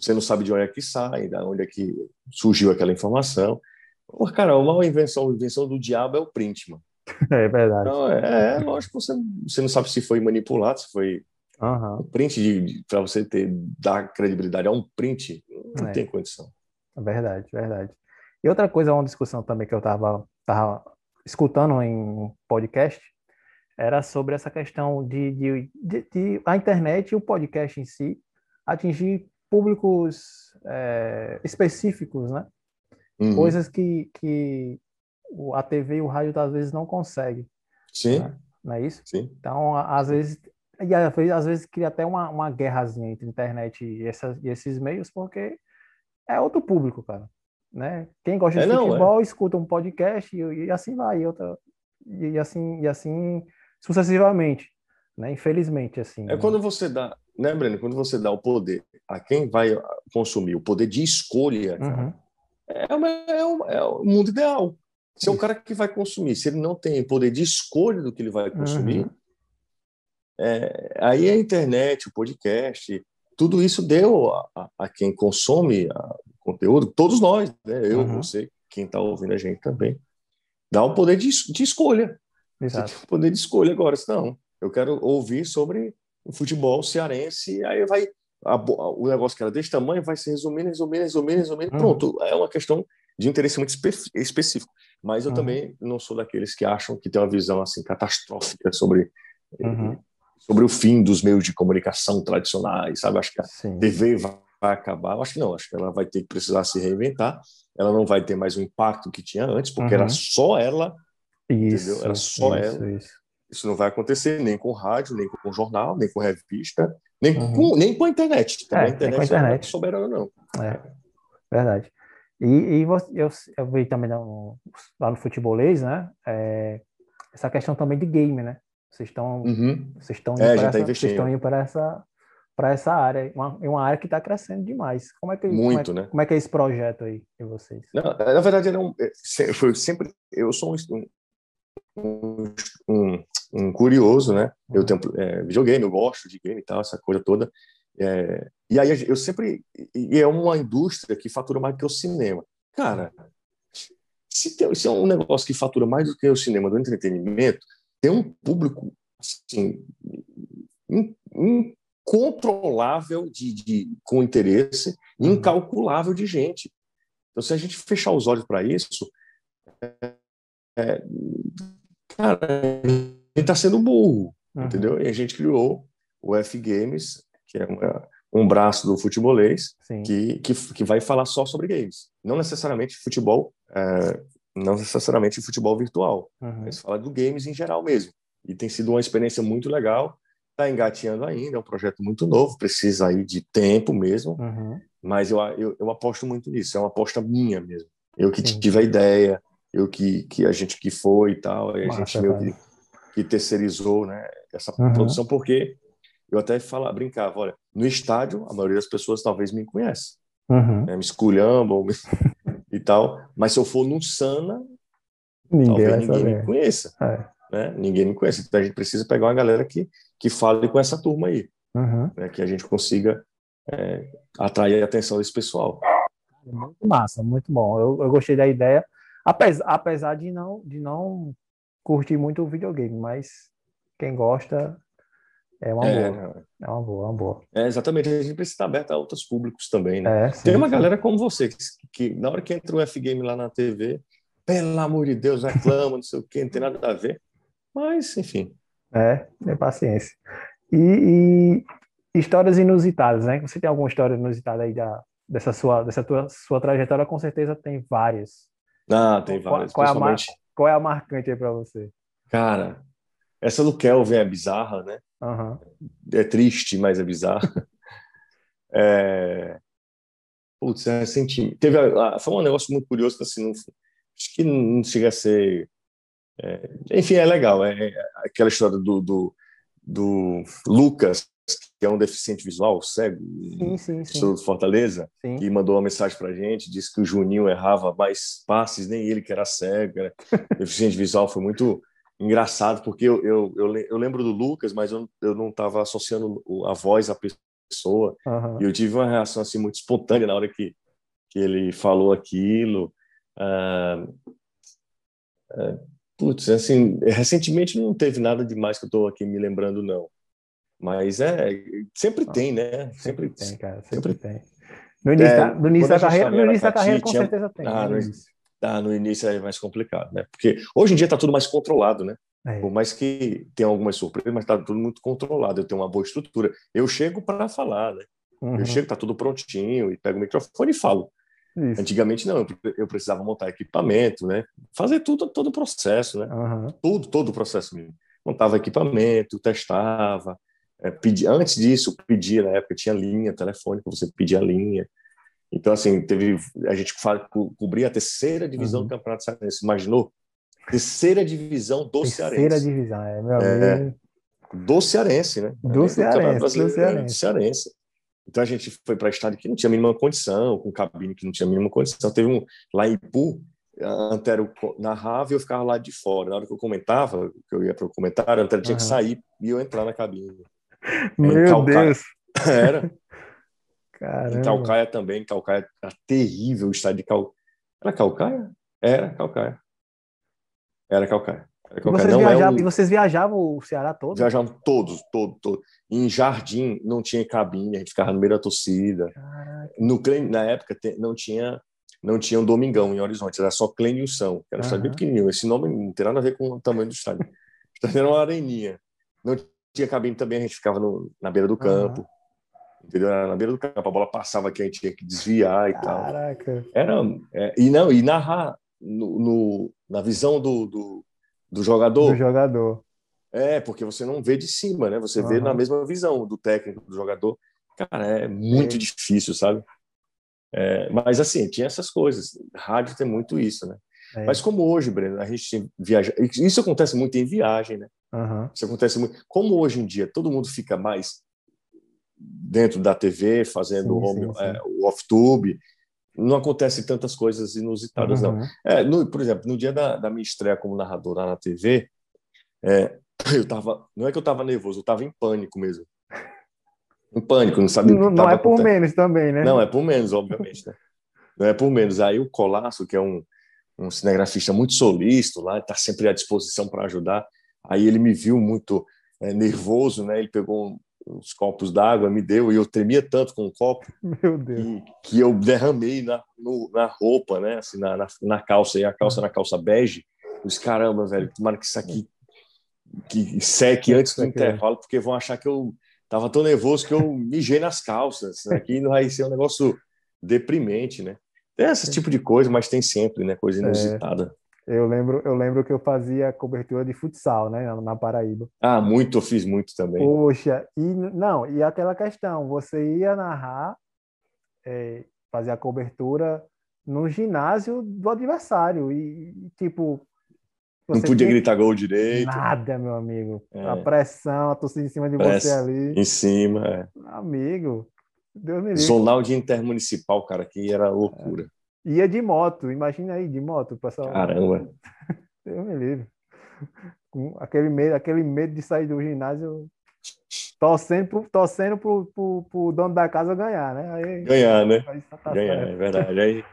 você não sabe de onde é que sai, de onde é que surgiu aquela informação. Pô, cara, uma invenção, a invenção do diabo é o print, mano. [laughs] É verdade. Então, é, é, lógico que você, você não sabe se foi manipulado, se foi Uhum. Um print para você ter dar credibilidade a um print não é. tem condição. Verdade, verdade. E outra coisa, uma discussão também que eu estava tava escutando em podcast era sobre essa questão de, de, de, de a internet e o podcast em si atingir públicos é, específicos, né? Uhum. Coisas que, que a TV e o rádio às vezes não conseguem. Sim. Né? Não é isso? Sim. Então, às vezes e às vezes cria até uma, uma guerrazinha entre internet e, essa, e esses meios, porque é outro público, cara. Né? Quem gosta é, de não, futebol é. escuta um podcast e, e assim vai, e, outra, e, assim, e assim sucessivamente. Né? Infelizmente, assim. É né? quando você dá, né, Breno? Quando você dá o poder a quem vai consumir, o poder de escolha, cara, uhum. é, uma, é, o, é, o mundo ideal. Se é um cara que vai consumir, se ele não tem poder de escolha do que ele vai consumir, uhum. É, aí a internet, o podcast, tudo isso deu a, a, a quem consome conteúdo, todos nós, né? eu, uhum. você, quem está ouvindo a gente também, dá um poder de, de escolha. Exato. Você tem poder de escolha agora. Não, eu quero ouvir sobre o futebol cearense, aí vai a, o negócio que era desse tamanho vai se resumindo, resumindo, resumindo, resumindo. Uhum. Pronto, é uma questão de interesse muito espe específico. Mas eu uhum. também não sou daqueles que acham que tem uma visão assim catastrófica sobre uhum sobre o fim dos meios de comunicação tradicionais, sabe? Acho que a Sim. TV vai acabar. Acho que não, acho que ela vai ter que precisar se reinventar. Ela não vai ter mais o impacto que tinha antes, porque uhum. era só ela, isso, entendeu? Era só isso, ela. Isso. isso. não vai acontecer nem com rádio, nem com jornal, nem com revista, nem, com, nem com a internet. É, a internet, com a internet. não é soberana, não. É, verdade. E, e eu, eu vi também no, lá no futebolês, né? É, essa questão também de game, né? Vocês estão, uhum. vocês estão indo, é, para, tá indo para essa para essa área, uma, uma área que está crescendo demais. Como é que muito, como é, né? Como é que é esse projeto aí de vocês? Não, na verdade, era um, é, foi sempre eu sou um, um, um, um curioso, né? Eu tenho é, videogame, eu gosto de game e tal, essa coisa toda. É, e aí eu sempre e é uma indústria que fatura mais do que o cinema. Cara, se, tem, se é um negócio que fatura mais do que o cinema do entretenimento, tem um público assim, incontrolável de, de, com interesse, uhum. incalculável de gente. Então, se a gente fechar os olhos para isso, é, é, cara, a gente está sendo burro, uhum. entendeu? E a gente criou o F Games, que é uma, um braço do futebolês, que, que, que, vai falar só sobre games. Não necessariamente futebol é, não necessariamente futebol virtual, uhum. mas fala do games em geral mesmo. E tem sido uma experiência muito legal. Está engateando ainda, é um projeto muito novo, precisa aí de tempo mesmo, uhum. mas eu, eu, eu, aposto muito nisso, é uma aposta minha mesmo. Eu que Sim. tive a ideia, eu que, que a gente que foi e tal, e a Massa, gente meio que, que, terceirizou né, essa uhum. produção, porque eu até falava, brincava, olha, no estádio, a maioria das pessoas talvez me conhece, uhum. né, me esculhambam me... [laughs] e tal, mas se eu for no Sana, ninguém talvez ninguém saber. me conheça. É. Né? Ninguém me conhece. Então a gente precisa pegar uma galera que, que fale com essa turma aí, uhum. né? que a gente consiga é, atrair a atenção desse pessoal. Muito massa, muito bom. Eu, eu gostei da ideia, apesar, apesar de não de não curtir muito o videogame, mas quem gosta é uma é, boa. É uma boa, é uma boa. É, exatamente. A gente precisa estar aberto a outros públicos também, né? É, sim, Tem uma sim. galera como você, que, que, na hora que entra o F-Game lá na TV, pelo amor de Deus, reclama, não sei o quê, não tem nada a ver. Mas, enfim. É, é paciência. E, e histórias inusitadas, né? Você tem alguma história inusitada aí da, dessa sua, dessa tua, sua trajetória? Com certeza tem várias. Ah, tem várias. Qual, qual, é, a mar, qual é a marcante aí para você? Cara, essa do Kelvin é bizarra, né? Uhum. É triste, mas é bizarra. [laughs] é... Putz, é recentemente. Teve a, foi um negócio muito curioso, assim, não, acho que não chega a ser é, enfim, é legal. É, é aquela história do, do, do, Lucas, que é um deficiente visual, cego, sim, sim, sim. de Fortaleza, sim. que mandou uma mensagem para a gente, disse que o Juninho errava mais passes, nem ele que era cego, era [laughs] deficiente visual. Foi muito engraçado, porque eu, eu, eu, eu lembro do Lucas, mas eu, eu não estava associando a voz à pessoa. Uhum. E eu tive uma reação assim muito espontânea na hora que, que ele falou aquilo. Uh, uh, Putz, assim, recentemente não teve nada demais que eu estou aqui me lembrando, não. Mas é, sempre ah, tem, né? Sempre, sempre tem, cara, sempre, sempre tem. No início, é, da, no início da carreira, no início da carreira, com certeza tem. Ah, no, ah, no início é mais complicado, né? Porque hoje em dia está tudo mais controlado, né? É. Por mais que tenha algumas surpresas, mas está tudo muito controlado. Eu tenho uma boa estrutura. Eu chego para falar, né? Uhum. Eu chego, está tudo prontinho, e pego o microfone e falo. Isso. Antigamente não, eu precisava montar equipamento, né? Fazer tudo, todo o processo, né? Uhum. Tudo, todo o processo mesmo. Montava equipamento, testava. É, pedi, antes disso, pedia, na época tinha linha telefônica, você pedia a linha. Então, assim, teve, a gente fala, cobria a terceira divisão uhum. do Campeonato Cearense. Imaginou? Terceira divisão do terceira Cearense. Terceira divisão, é, meu é, amigo. Do Cearense, né? Do, Cearense, do Cearense. Cearense. Então a gente foi para estádio que não tinha a mínima condição, com cabine que não tinha a mínima condição. Teve um lá em Ipu, a Antero narrava e eu ficava lá de fora. Na hora que eu comentava, que eu ia para o comentário, a Antero tinha uhum. que sair e eu entrar na cabine. Meu. Deus! [laughs] Era. Caramba. Em Calcaia também, Calcaia era terrível o estádio de Calcaia. Era Calcaia? Era Calcaia. Era Calcaia. Vocês, não é viajavam, é um... vocês viajavam o Ceará todo? Viajavam todos, todos, todos. Em Jardim não tinha cabine, a gente ficava no meio da torcida. No na época não tinha não tinha um Domingão em Horizonte, era só Clenilson, que era um estádio bem pequenininho. Esse nome não tem nada a ver com o tamanho do estádio. O estádio era uma areninha. Não tinha cabine também, a gente ficava no, na beira do campo. Uhum. Entendeu? Era na beira do campo, a bola passava aqui, a gente tinha que desviar e Caraca. tal. Era, é, e não, e narrar no, no na visão do, do do jogador. Do jogador. É, porque você não vê de cima, né? Você uhum. vê na mesma visão do técnico, do jogador. Cara, é muito é. difícil, sabe? É, mas assim, tinha essas coisas. Rádio tem muito isso, né? É. Mas como hoje, Breno, a gente viaja. Isso acontece muito em viagem, né? Uhum. Isso acontece muito. Como hoje em dia todo mundo fica mais dentro da TV, fazendo sim, home, sim, sim. É, o off-tube, não acontece tantas coisas inusitadas, uhum. não. É, no, por exemplo, no dia da, da minha estreia como narrador lá na TV, é, [laughs] eu tava, não é que eu estava nervoso, eu estava em pânico mesmo. Em pânico, não sabia Não, não é por menos também, né? Não, é por menos, obviamente, né? Não é por menos. Aí o Colasso, que é um, um cinegrafista muito solícito lá, está sempre à disposição para ajudar. Aí ele me viu muito é, nervoso, né? Ele pegou uns copos d'água, me deu, e eu tremia tanto com o copo [laughs] que, que, eu derramei na, no, na roupa, né? Assim, na, na, na, calça, e a calça na calça bege. Eu disse, caramba, velho, tomara que isso aqui que seque antes do intervalo, porque vão achar que eu tava tão nervoso que eu mijei nas calças. Aqui né? não vai ser um negócio deprimente, né? Tem esse tipo de coisa, mas tem sempre, né? Coisa é. Eu lembro, eu lembro que eu fazia cobertura de futsal, né, na Paraíba. Ah, muito, eu fiz muito também. Poxa, e não, e aquela questão, você ia narrar, é, fazer a cobertura no ginásio do adversário. E, tipo. Não podia gritar gol direito. Nada, meu amigo. É. A pressão, a torcida em cima de você ali. Em cima, é. Amigo. Deus me livre. Zonal de intermunicipal, cara, que era loucura. É. Ia de moto, imagina aí, de moto, pessoal. Caramba. [laughs] Deus me livre. Com aquele medo, aquele medo de sair do ginásio torcendo, pro, torcendo pro, pro, pro dono da casa ganhar, né? Aí, ganhar, né? Tá ganhar, certo. é verdade. Aí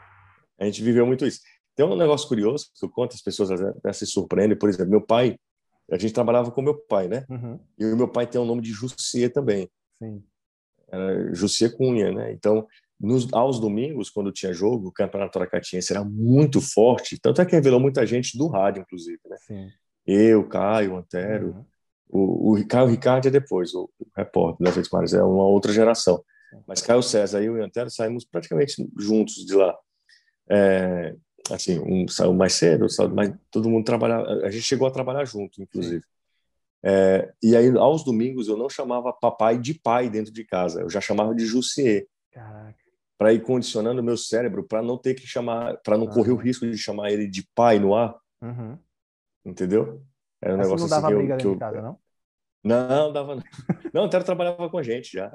a gente viveu muito isso. Tem um negócio curioso que eu conto, as pessoas até se surpreendem. Por exemplo, meu pai, a gente trabalhava com meu pai, né? Uhum. E o meu pai tem o nome de Jussier também. Sim. Era Jussier Cunha, né? Então, nos, aos domingos, quando tinha jogo, o Campeonato Aracatiense era muito forte, tanto é que revelou muita gente do rádio, inclusive, né? Sim. Eu, Caio, Antero, uhum. O, o Caio Ricardo é depois, o, o repórter das Redes Mares, é uma outra geração. Mas Caio César e eu e Antero saímos praticamente juntos de lá. É, assim, um saiu mais cedo, saiu, mas todo mundo trabalhava, a gente chegou a trabalhar junto, inclusive. É, e aí, aos domingos, eu não chamava papai de pai dentro de casa, eu já chamava de Jussier. Para ir condicionando o meu cérebro para não ter que chamar, para não correr o risco de chamar ele de pai no ar. Uhum. Entendeu? Era um negócio não dava assim briga eu, dentro eu... de casa, não? Não, dava não. Não, o Antero trabalhava com a gente já.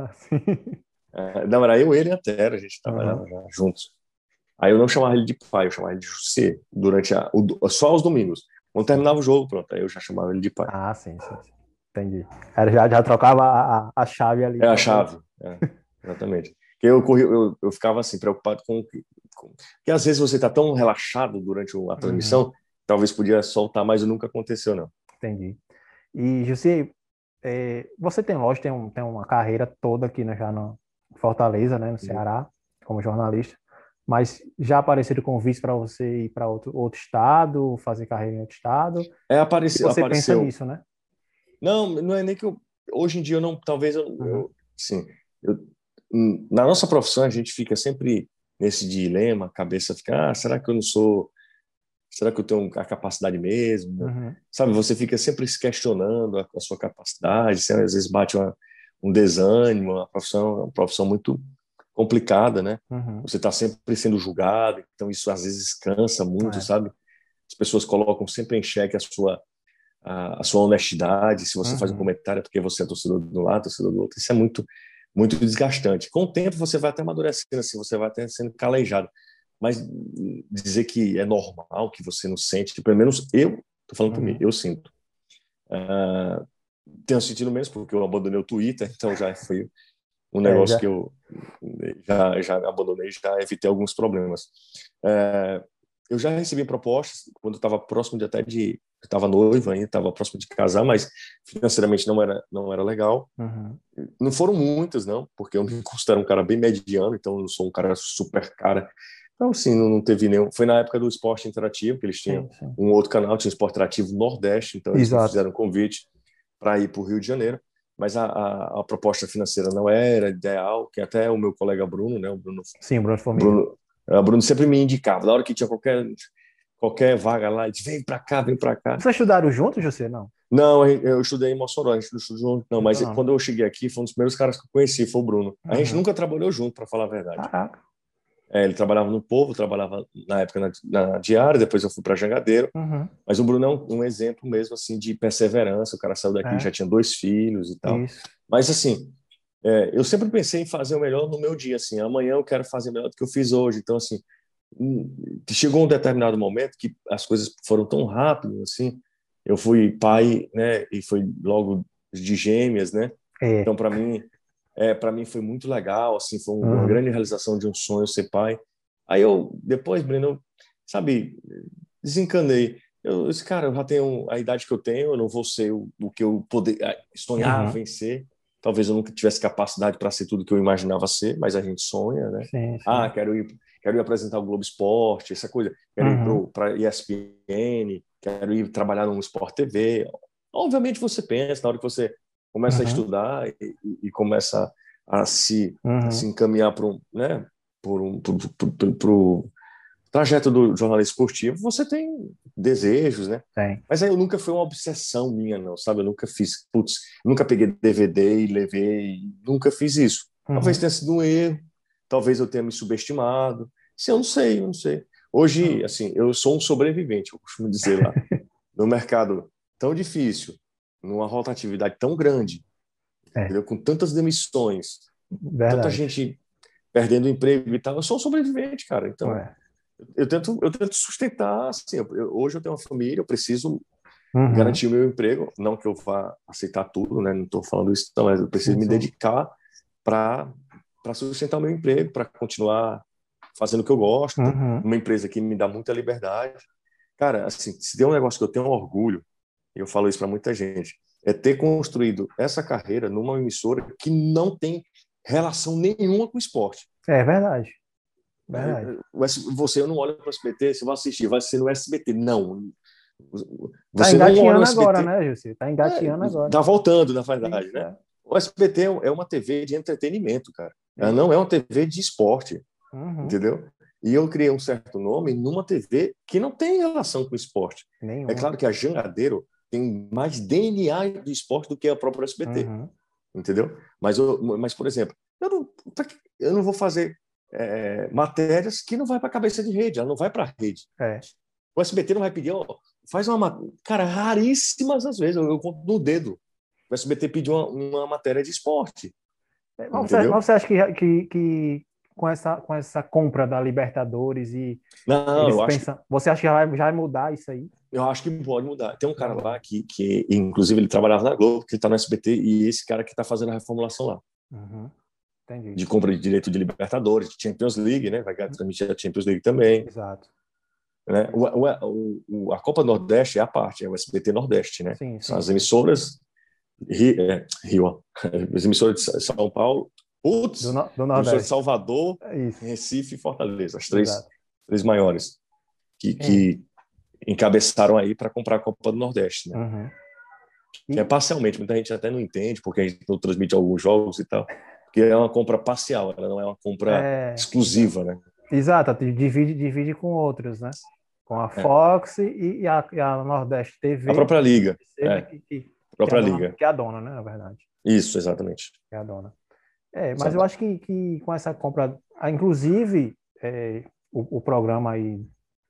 Ah, é, não, era eu, ele e a Antero, a gente trabalhava uhum. juntos. Aí eu não chamava ele de pai, eu chamava ele de José, durante a, o, só aos domingos. Quando terminava o jogo, pronto, aí eu já chamava ele de pai. Ah, sim, sim. sim. Entendi. Era, já, já trocava a, a, chave ali. É, a chave, é, exatamente. Eu, corri, eu, eu ficava assim, preocupado com, com... Porque às vezes você está tão relaxado durante a transmissão, uhum talvez podia soltar, mas nunca aconteceu, não. Entendi. E, Jussi, é, você tem, lógico, tem, um, tem uma carreira toda aqui né, já no Fortaleza, né, no Ceará, como jornalista, mas já apareceram convites para você ir para outro, outro estado, fazer carreira em outro estado? É, apareceu. Você apareceu. pensa nisso, né? Não, não é nem que eu, hoje em dia eu não, talvez eu, uhum. eu sim, na nossa profissão a gente fica sempre nesse dilema, a cabeça fica, ah, será que eu não sou será que eu tenho a capacidade mesmo? Uhum. Sabe, você fica sempre se questionando a, a sua capacidade, você, às vezes bate uma, um desânimo, a profissão é uma profissão muito complicada, né? Uhum. Você está sempre sendo julgado, então isso às vezes cansa muito, é. sabe? As pessoas colocam sempre em xeque a sua a, a sua honestidade, se você uhum. faz um comentário é porque você é torcedor do lado, torcedor do outro, isso é muito muito desgastante. Com o tempo você vai até amadurecendo assim, você vai até sendo calejado mas dizer que é normal, que você não sente, pelo menos eu, estou falando por mim, uhum. eu sinto. Uh, tenho sentido menos porque eu abandonei o Twitter, [laughs] então já foi um é, negócio é, que eu já, já abandonei, já evitei alguns problemas. Uh, eu já recebi propostas quando eu estava próximo de até de estava noiva ainda, estava próximo de casar, mas financeiramente não era não era legal. Uhum. Não foram muitas, não, porque eu me considero um cara bem mediano, então eu não sou um cara super cara então, sim, não, teve nenhum. Foi na época do esporte interativo, que eles tinham sim, sim. um outro canal, tinha o Esporte Interativo Nordeste, então eles Exato. fizeram um convite para ir para o Rio de Janeiro, mas a, a, a, proposta financeira não era ideal, que até o meu colega Bruno, né, o Bruno. Sim, o Bruno Formiga. Bruno, o é, Bruno sempre me indicava, na hora que tinha qualquer, qualquer vaga lá, disse, vem para cá, vem para cá. Vocês estudaram juntos, José? Não? Não, eu estudei em Mossoró, a gente não estudou junto, não, mas não. quando eu cheguei aqui, foi um dos primeiros caras que eu conheci, foi o Bruno. A gente nunca trabalhou junto, para falar a verdade. Caraca. É, ele trabalhava no Povo, trabalhava na época na, na Diária, depois eu fui para Jangadeiro. Uhum. Mas o Bruno é um, um, exemplo mesmo assim de perseverança. O cara saiu daqui, é. já tinha dois filhos e tal. Isso. Mas assim, é, eu sempre pensei em fazer o melhor no meu dia. Assim, amanhã eu quero fazer melhor do que eu fiz hoje. Então assim, chegou um determinado momento que as coisas foram tão rápidas assim. Eu fui pai, né? E foi logo de gêmeas, né? É. Então para mim é, para mim foi muito legal, assim, foi uma uhum. grande realização de um sonho ser pai. Aí eu, depois, Breno, eu, sabe, desencanei. Eu disse, cara, eu já tenho a idade que eu tenho, eu não vou ser o, o que eu poder, sonhava uhum. em ser. Talvez eu nunca tivesse capacidade para ser tudo que eu imaginava ser, mas a gente sonha, né? Sim, sim. Ah, quero ir, quero ir apresentar o Globo Esporte, essa coisa. Quero uhum. ir para ESPN, quero ir trabalhar no Sport TV. Obviamente você pensa, na hora que você começa uhum. a estudar e, e, começa a se, uhum. a se encaminhar para um, né, por um trajeto do jornalismo esportivo, você tem desejos, né? Tem. Mas aí eu nunca foi uma obsessão minha, não, sabe? Eu nunca fiz, putz, nunca peguei DVD e levei, nunca fiz isso. Uhum. Talvez tenha sido um erro, talvez eu tenha me subestimado. Sim, eu não sei, eu não sei. Hoje, assim, eu sou um sobrevivente, eu costumo dizer lá, [laughs] no mercado tão difícil, numa rotatividade tão grande, é. com tantas demissões, Verdade. tanta gente perdendo emprego e tal. Eu sou um sobrevivente, cara. Então, é. eu tento, eu tento sustentar. Assim, eu, hoje eu tenho uma família, eu preciso uhum. garantir o meu emprego. Não que eu vá aceitar tudo, né? Não estou falando isso, não, mas eu preciso me dedicar para sustentar o meu emprego, para continuar fazendo o que eu gosto, uhum. uma empresa que me dá muita liberdade. Cara, assim, se tem um negócio que eu tenho orgulho, e eu falo isso para muita gente, é ter construído essa carreira numa emissora que não tem relação nenhuma com esporte. É verdade. verdade. É, você não olha para o SBT, você vai assistir, vai ser no SBT. Não. Você tá engateando agora, né, Jussi? Está engateando é, agora. Está voltando, na verdade, né? É. O SBT é uma TV de entretenimento, cara. Ela não é uma TV de esporte. Uhum. Entendeu? E eu criei um certo nome numa TV que não tem relação com esporte. Nenhum. É claro que a Jangadeiro tem mais DNA do esporte do que a própria SBT. Uhum. Entendeu? Mas, eu, mas, por exemplo, eu não, eu não vou fazer é, matérias que não vai para a cabeça de rede, ela não vai para a rede. É. O SBT não vai pedir, ó, faz uma. Cara, raríssimas às vezes, eu, eu conto no dedo. O SBT pediu uma, uma matéria de esporte. É, mas, você, mas você acha que, que, que com essa, com essa compra da Libertadores e não, eu pensam, que... você acha que já vai, já vai mudar isso aí? Eu acho que pode mudar. Tem um cara lá que, que inclusive, ele trabalhava na Globo, que está no SBT, e esse cara que está fazendo a reformulação lá. Uhum. Entendi. De compra de direito de Libertadores, de Champions League, né? Vai transmitir a Champions League também. Exato. Né? O, o, o, a Copa Nordeste é a parte, é o SBT Nordeste, né? Sim, sim. São as emissoras Rio, é, Rio, as [laughs] emissoras de São Paulo, Putz, do, no, do Nordeste. Salvador, é Recife e Fortaleza, as três, três maiores que, que encabeçaram aí para comprar a Copa do Nordeste, né? Uhum. E... É parcialmente, muita gente até não entende porque a gente não transmite alguns jogos e tal, porque é uma compra parcial, ela não é uma compra é... exclusiva, né? Exato, divide, divide com outros, né? Com a é. Fox é. e, a, e, a, Nordeste TV. A própria Liga. É. Que, que, própria que é Liga. que é a dona, né, na verdade. Isso, exatamente. Que é a dona. É, mas eu acho que, que com essa compra, ah, inclusive é, o, o, programa aí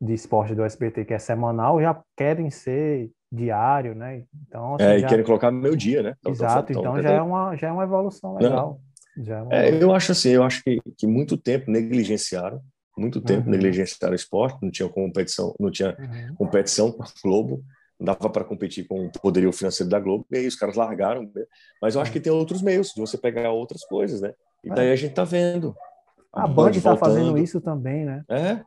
de esporte do SBT, que é semanal, já querem ser diário, né? Então, assim, é, já... e querem colocar meu dia, né? Então, Exato, então, então já, é uma, já é uma evolução legal. É uma... É, eu acho assim, eu acho que, que muito tempo negligenciaram, muito tempo uhum. negligenciaram o esporte, não tinha competição, não tinha uhum. competição com a Globo, dava para competir com o poderio financeiro da Globo, e aí os caras largaram. Né? Mas eu acho é. que tem outros meios de você pegar outras coisas, né? E daí é. a gente tá vendo. A, a Band está fazendo isso também, né? É,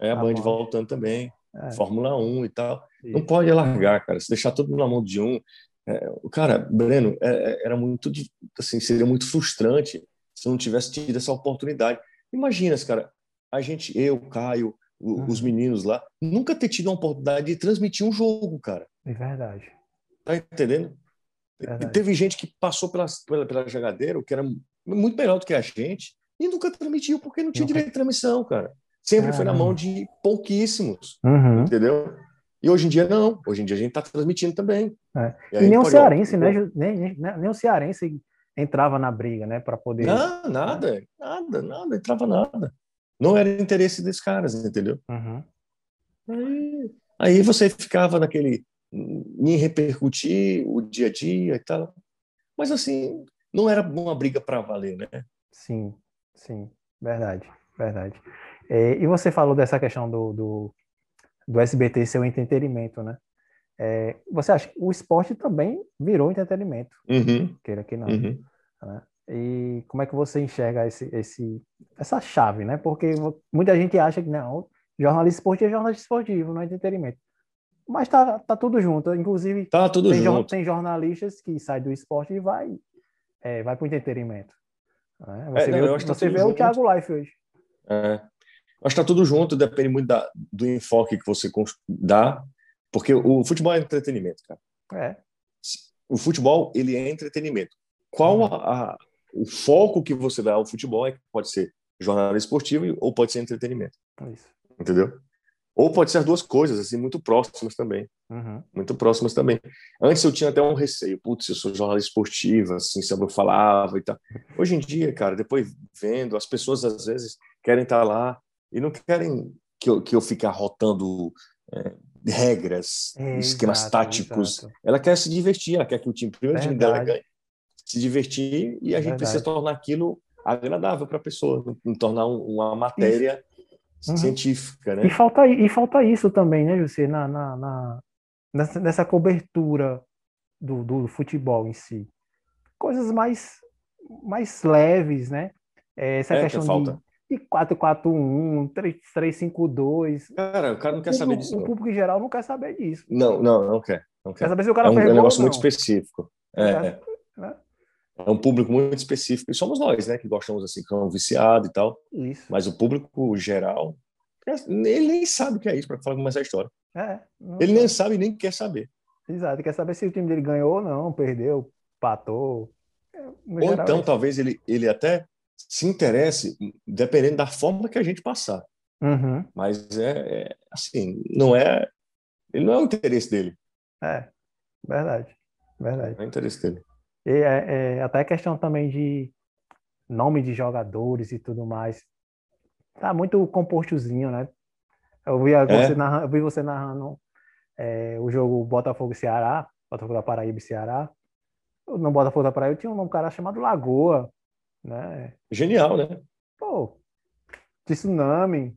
é a, a Band, Band voltando também. É. Fórmula 1 e tal. Isso. Não pode largar, cara. Se deixar tudo na mão de um. É, cara, Breno, é, é, era muito. Assim, seria muito frustrante se não tivesse tido essa oportunidade. Imagina, cara, a gente, eu, Caio, uhum. os meninos lá, nunca ter tido a oportunidade de transmitir um jogo, cara. É verdade. Tá entendendo? Verdade. Teve gente que passou pela, pela, pela jogadeira, que era muito melhor do que a gente, e nunca transmitiu, porque não tinha nunca. direito de transmissão, cara. Sempre foi na mão de pouquíssimos, uhum. entendeu? E hoje em dia não. Hoje em dia a gente está transmitindo também. É. E, e nem o cearense, né? Nem, nem, nem, o cearense entrava na briga, né? Para poder. Não, nada, nada, nada, entrava nada. Não era interesse dos caras, entendeu? Uhum. Aí, aí você ficava naquele em repercutir o dia a dia e tal. Mas assim, não era uma briga para valer, né? Sim, sim, verdade, verdade. É, e você falou dessa questão do, do, do SBT ser o entretenimento, né? É, você acha que o esporte também virou entretenimento, uhum. queira que não. Uhum. Né? E como é que você enxerga esse, esse, essa chave, né? Porque muita gente acha que não, jornalista esportivo é jornalista esportivo, não é entretenimento. Mas tá, tá tudo junto. Inclusive, tá tudo tem, junto. tem jornalistas que saem do esporte e vai, é, vai para o entretenimento. Né? Você, é, não, vê, tá você vê o Thiago Life hoje. É. Acho que está tudo junto, depende muito da, do enfoque que você dá, porque o futebol é entretenimento, cara. É. O futebol, ele é entretenimento. Qual a, a o foco que você dá ao futebol é que pode ser jornalismo esportivo ou pode ser entretenimento. É. Entendeu? Ou pode ser as duas coisas, assim, muito próximas também. Uhum. Muito próximas também. Antes eu tinha até um receio. Putz, eu sou jornalista esportivo, assim, sempre eu falava e tal. Hoje em dia, cara, depois vendo, as pessoas às vezes querem estar lá e não querem que eu, que eu fique arrotando é, regras, é, esquemas exato, táticos. Exato. Ela quer se divertir, ela quer que o time, primeiro time dela ganhe, se divertir e a gente precisa tornar aquilo agradável para a pessoa, tornar uma matéria uhum. científica, né? E falta, e falta isso também, né, José, na, na, na nessa, nessa cobertura do, do futebol em si. Coisas mais, mais leves, né? É, essa é, questão que falta. de, de 4-4-1, 3-5-2. Cara, o cara não quer saber disso. O público em geral não quer saber disso. Não, não, não quer. Não quer. quer saber se o cara é um, é um negócio muito específico. É, é. Né? É um público muito específico. E somos nós, né, que gostamos assim, que é um viciado e tal. Isso. Mas o público geral, ele nem sabe o que é isso para falar começar a história. É, ele nem sabe nem quer saber. Exato, quer saber se o time dele ganhou ou não, perdeu, patou. É, ou então, é talvez ele, ele até se interesse, dependendo da forma que a gente passar. Uhum. Mas é, é, assim, não é. Ele não é o interesse dele. É, verdade. Verdade. Não é o interesse dele. É, é, até a questão também de nome de jogadores e tudo mais. Tá muito compostozinho, né? Eu vi, é? você, narrando, eu vi você narrando é, o jogo Botafogo Ceará, Botafogo da Paraíba e Ceará. No Botafogo da Paraíba tinha um cara chamado Lagoa, né? Genial, né? Pô, tsunami.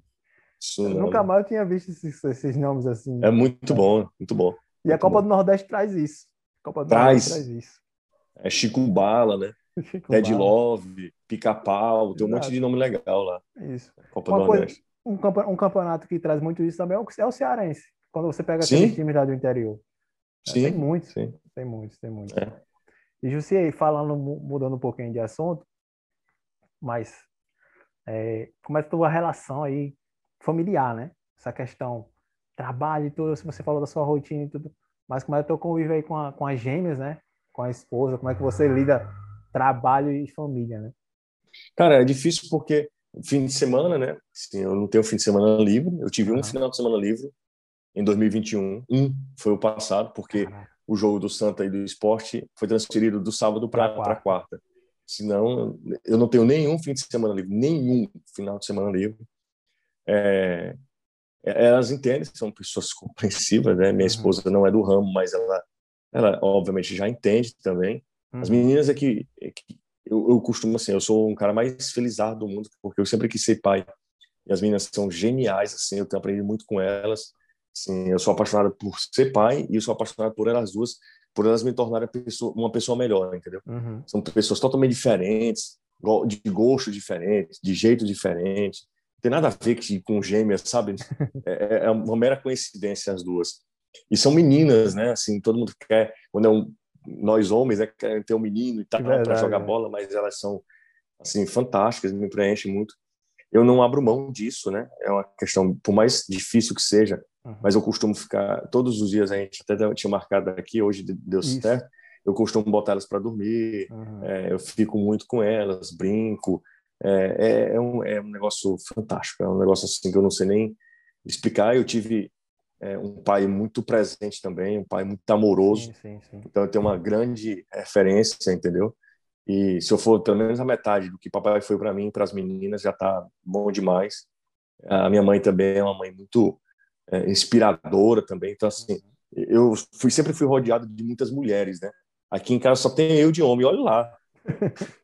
tsunami. nunca mais eu tinha visto esses, esses nomes assim. É muito bom, muito bom. E muito a Copa bom. do Nordeste traz isso. A Copa do traz. Nordeste traz isso. É Chico Bala, né? Chico Ted Bala. Love, Pica-Pau, tem um monte de nome legal lá. Isso. Copa Uma do Nordeste. Coisa, um, campeonato que traz muito isso também é o, é o Cearense. Quando você pega aqueles times lá do interior. É, sim, tem muitos, sim. tem muitos, tem muitos. É. E Jussi, falando, mudando um pouquinho de assunto, mas é, como é a tua relação aí familiar, né? Essa questão trabalho e tudo, se você falou da sua rotina e tudo, mas como é o teu convívio aí com, a, com as gêmeas, né? Com a esposa, como é que você lida trabalho e família, né? Cara, é difícil porque fim de semana, né? Sim, eu não tenho fim de semana livre. Eu tive um final de semana livre em 2021. Um foi o passado, porque o jogo do Santa e do Esporte foi transferido do sábado para quarta. quarta. Senão, eu não tenho nenhum fim de semana livre, nenhum final de semana livre. É, é elas entendem, são pessoas [laughs] compreensivas, né? Minha esposa não é do ramo, mas ela, ela obviamente já entende também. As uhum. meninas é que, é que eu, eu, costumo assim, eu sou um cara mais felizardo do mundo, porque eu sempre quis ser pai. E as meninas são geniais, assim, eu tenho aprendido muito com elas. Sim, eu sou apaixonado por ser pai e eu sou apaixonado por elas duas, por elas me tornarem pessoa, uma pessoa melhor, entendeu? Uhum. São pessoas totalmente diferentes, de gosto diferente, de jeito diferente. Não tem nada a ver com gêmeas, sabe? [laughs] É, é, é uma mera coincidência as duas. E são meninas, né? Assim, todo mundo quer, quando é um, nós homens, né, querem ter um menino e tal para jogar é. bola, mas elas são assim fantásticas, me preenchem muito. Eu não abro mão disso, né? É uma questão, por mais difícil que seja, Uhum. Mas eu costumo ficar todos os dias, a gente até tinha marcado aqui, hoje deu certo. Eu costumo botar elas para dormir, uhum. é, eu fico muito com elas, brinco. É, é, é, um, é um negócio fantástico, é um negócio assim que eu não sei nem explicar. Eu tive é, um pai muito presente também, um pai muito amoroso. Sim, sim, sim. Então eu tenho uma grande referência, entendeu? E se eu for pelo menos a metade do que papai foi para mim, para as meninas, já está bom demais. A minha mãe também é uma mãe muito é, inspiradora também. Então, assim, eu fui, sempre fui rodeado de muitas mulheres, né? Aqui em casa só tem eu de homem, olha lá. [laughs]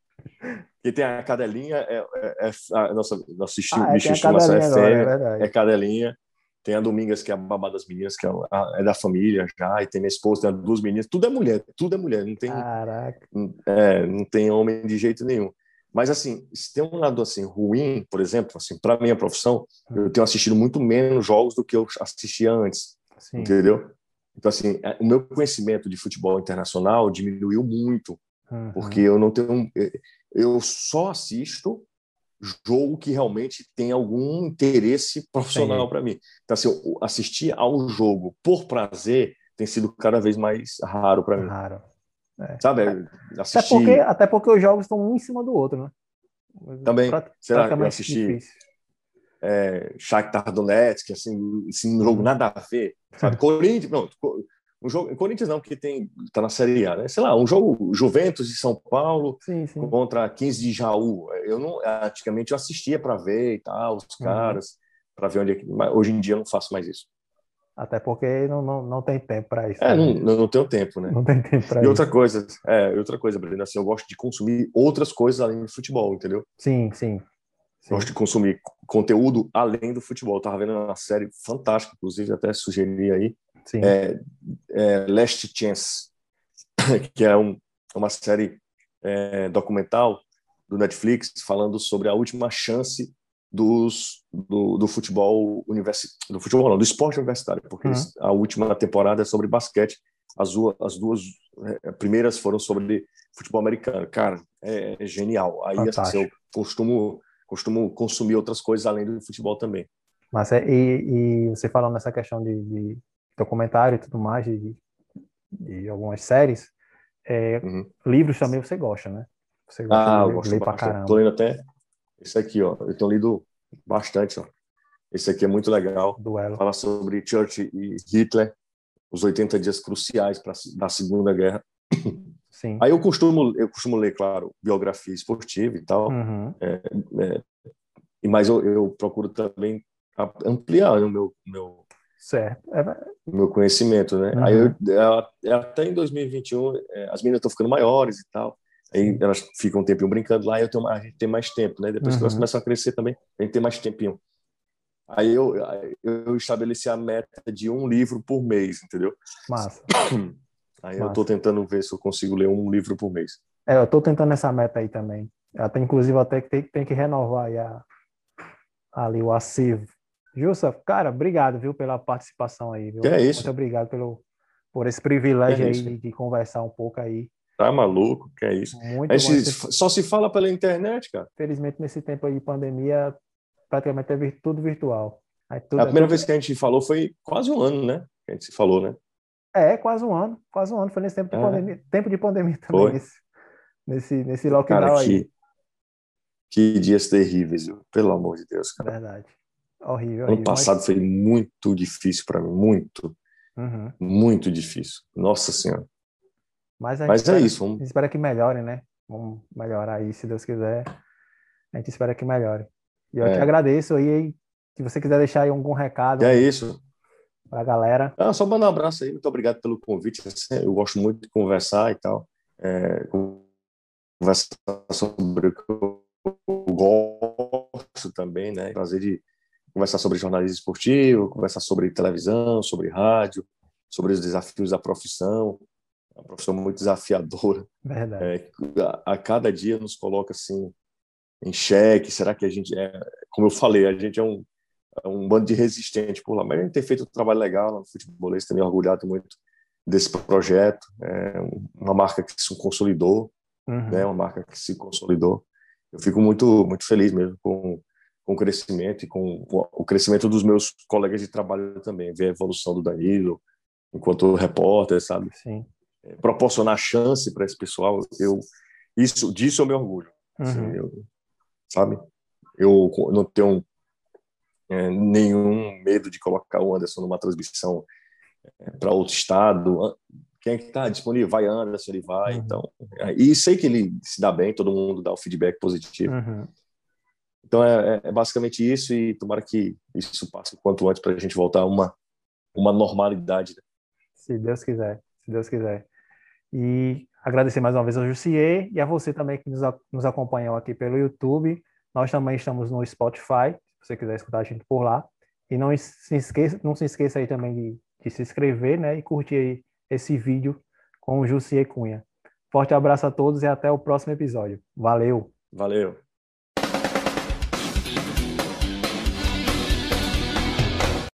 Porque tem a cadelinha, é, é, é a nossa, nosso estilo, ah, bicho de estimação é fêmea, é, é cadelinha. Tem a Domingas, que é a babá das meninas, que é, é, da família já, e tem minha esposa, tem duas meninas, tudo é mulher, tudo é mulher, não tem, Caraca. É, não tem homem de jeito nenhum. Mas, assim, se tem um lado assim ruim, por exemplo, assim, para minha profissão, eu tenho assistido muito menos jogos do que eu assistia antes, Sim. entendeu? Então, assim, é, o meu conhecimento de futebol internacional diminuiu muito, uhum. porque eu não tenho. Eu só assisto jogo que realmente tem algum interesse profissional para mim. Então, assim, assistir ao jogo por prazer tem sido cada vez mais raro para mim. Raro. É. Sabe? Assistir... Até, porque, até porque os jogos estão um em cima do outro, né? Também. Pra, será que eu assisti é, Shakhtar Donetsk, assim, assim, um jogo nada a ver. Sabe? [laughs] Corinthians, não, um jogo, Corinthians não, porque tem tá na Série A, né? Sei lá, um jogo Juventus de São Paulo sim, sim. contra 15 de Jaú. Eu não, antigamente eu assistia para ver e tal, os uhum. caras, uhum. para ver onde é que, mas hoje em dia eu não faço mais isso. Até porque não, não, não tem tempo para isso. É, né? não, não, tenho tempo, né? Não tem tempo para isso. E outra coisa, é, outra coisa, Breno, assim, eu gosto de consumir outras coisas além do futebol, entendeu? Sim, sim. sim. Gosto de consumir conteúdo além do futebol. Eu tava vendo uma série fantástica, inclusive até sugeri aí. É, é, Last Chance, [laughs] que é um, uma série é, documental do Netflix falando sobre a última chance dos, do, do futebol universitário, do futebol não, do esporte universitário, porque uhum. a última temporada é sobre basquete, as, as duas é, primeiras foram sobre futebol americano. Cara, é, é genial. Aí assim, eu costumo, costumo consumir outras coisas além do futebol também. Mas é, e, e você falando nessa questão de, de documentário e tudo mais, de, de algumas séries, é, uhum. livros também você gosta, né? Você gosta ah, de ler, gosto ler pra caramba. Tô lendo até esse aqui, ó. Eu tenho lido bastante, ó. Esse aqui é muito legal. Duelo. Fala sobre Churchill e Hitler, os 80 dias cruciais para da Segunda Guerra. Sim. Aí eu costumo, eu costumo ler, claro, biografia esportiva e tal. Uhum. É, é, mas eu, eu procuro também ampliar o meu, meu Certo. É... Meu conhecimento, né? Uhum. Aí eu, até em 2021, é, as meninas estão ficando maiores e tal. Aí elas ficam um tempinho brincando lá eu tenho, a gente tem mais tempo, né? Depois uhum. que elas uhum. começam a crescer também, a gente tem mais tempinho. Aí eu, eu estabeleci a meta de um livro por mês, entendeu? Massa. [coughs] Aí Massa. eu estou tentando ver se eu consigo ler um livro por mês. É, eu estou tentando essa meta aí também. Até, inclusive, até que tem, tem que renovar a, ali o acervo Jussa, cara, obrigado, viu, pela participação aí, viu? É isso. Muito obrigado pelo, por esse privilégio é aí de, de, conversar um pouco aí. Tá maluco, que é isso. Muito bom. Só se fala pela internet, cara. Felizmente, nesse tempo aí de pandemia, praticamente é tudo virtual. Tudo, a primeira tudo... vez que a gente falou foi quase um ano, né? Que a gente se falou, né? É, quase um ano. Quase um ano. Foi nesse tempo de é. pandemia. Tempo de pandemia também, nesse, nesse, nesse lockdown cara, que, aí. Que dias terríveis, viu? Pelo amor de Deus, cara. Verdade. Horrível. Ano passado mas... foi muito difícil para mim, muito. Uhum. Muito difícil. Nossa Senhora. Mas, mas é espera, é isso. Vamos... A gente espera que melhore, né? Vamos melhorar aí, se Deus quiser. A gente espera que melhore. E eu é. te agradeço aí. Se você quiser deixar aí algum recado. É isso. Para a galera. Ah, só mandar um abraço aí. Muito obrigado pelo convite. Eu gosto muito de conversar e tal. É, conversar sobre o que eu gosto também, né? Prazer de conversar sobre jornalismo esportivo, conversar sobre televisão, sobre rádio, sobre os desafios da profissão. É uma profissão muito desafiadora. Verdade. É, a, a, cada dia nos coloca assim em xeque. Será que a gente é, como eu falei, a gente é um, é um bando de resistente por lá, mas a gente tem feito um trabalho legal no futebolês, também orgulhado muito desse projeto. É uma marca que se consolidou, uhum. né? Uma marca que se consolidou. Eu fico muito muito feliz mesmo com com o crescimento e com o crescimento dos meus colegas de trabalho também, ver a evolução do Danilo enquanto repórter, sabe? Sim. É, proporcionar chance para esse pessoal, eu isso disso eu me orgulho, assim, uhum. eu, sabe? Eu não tenho é, nenhum medo de colocar o Anderson numa transmissão é, para outro estado. Quem é que está disponível? Vai Anderson, ele vai. Uhum. Então, é, e sei que ele se dá bem, todo mundo dá o feedback positivo. Uhum. Então é, é, é, basicamente isso e tomara que isso passe o quanto antes para a gente voltar a uma, uma normalidade. Né? Se Deus quiser, se Deus quiser. E agradecer mais uma vez ao Jussier e a você também que nos, nos acompanhou aqui pelo YouTube. Nós também estamos no Spotify, se você quiser escutar a gente por lá. E não se esqueça, não se esqueça aí também de, de se inscrever né, e curtir esse vídeo com o Jussier Cunha. Forte abraço a todos e até o próximo episódio. Valeu! Valeu!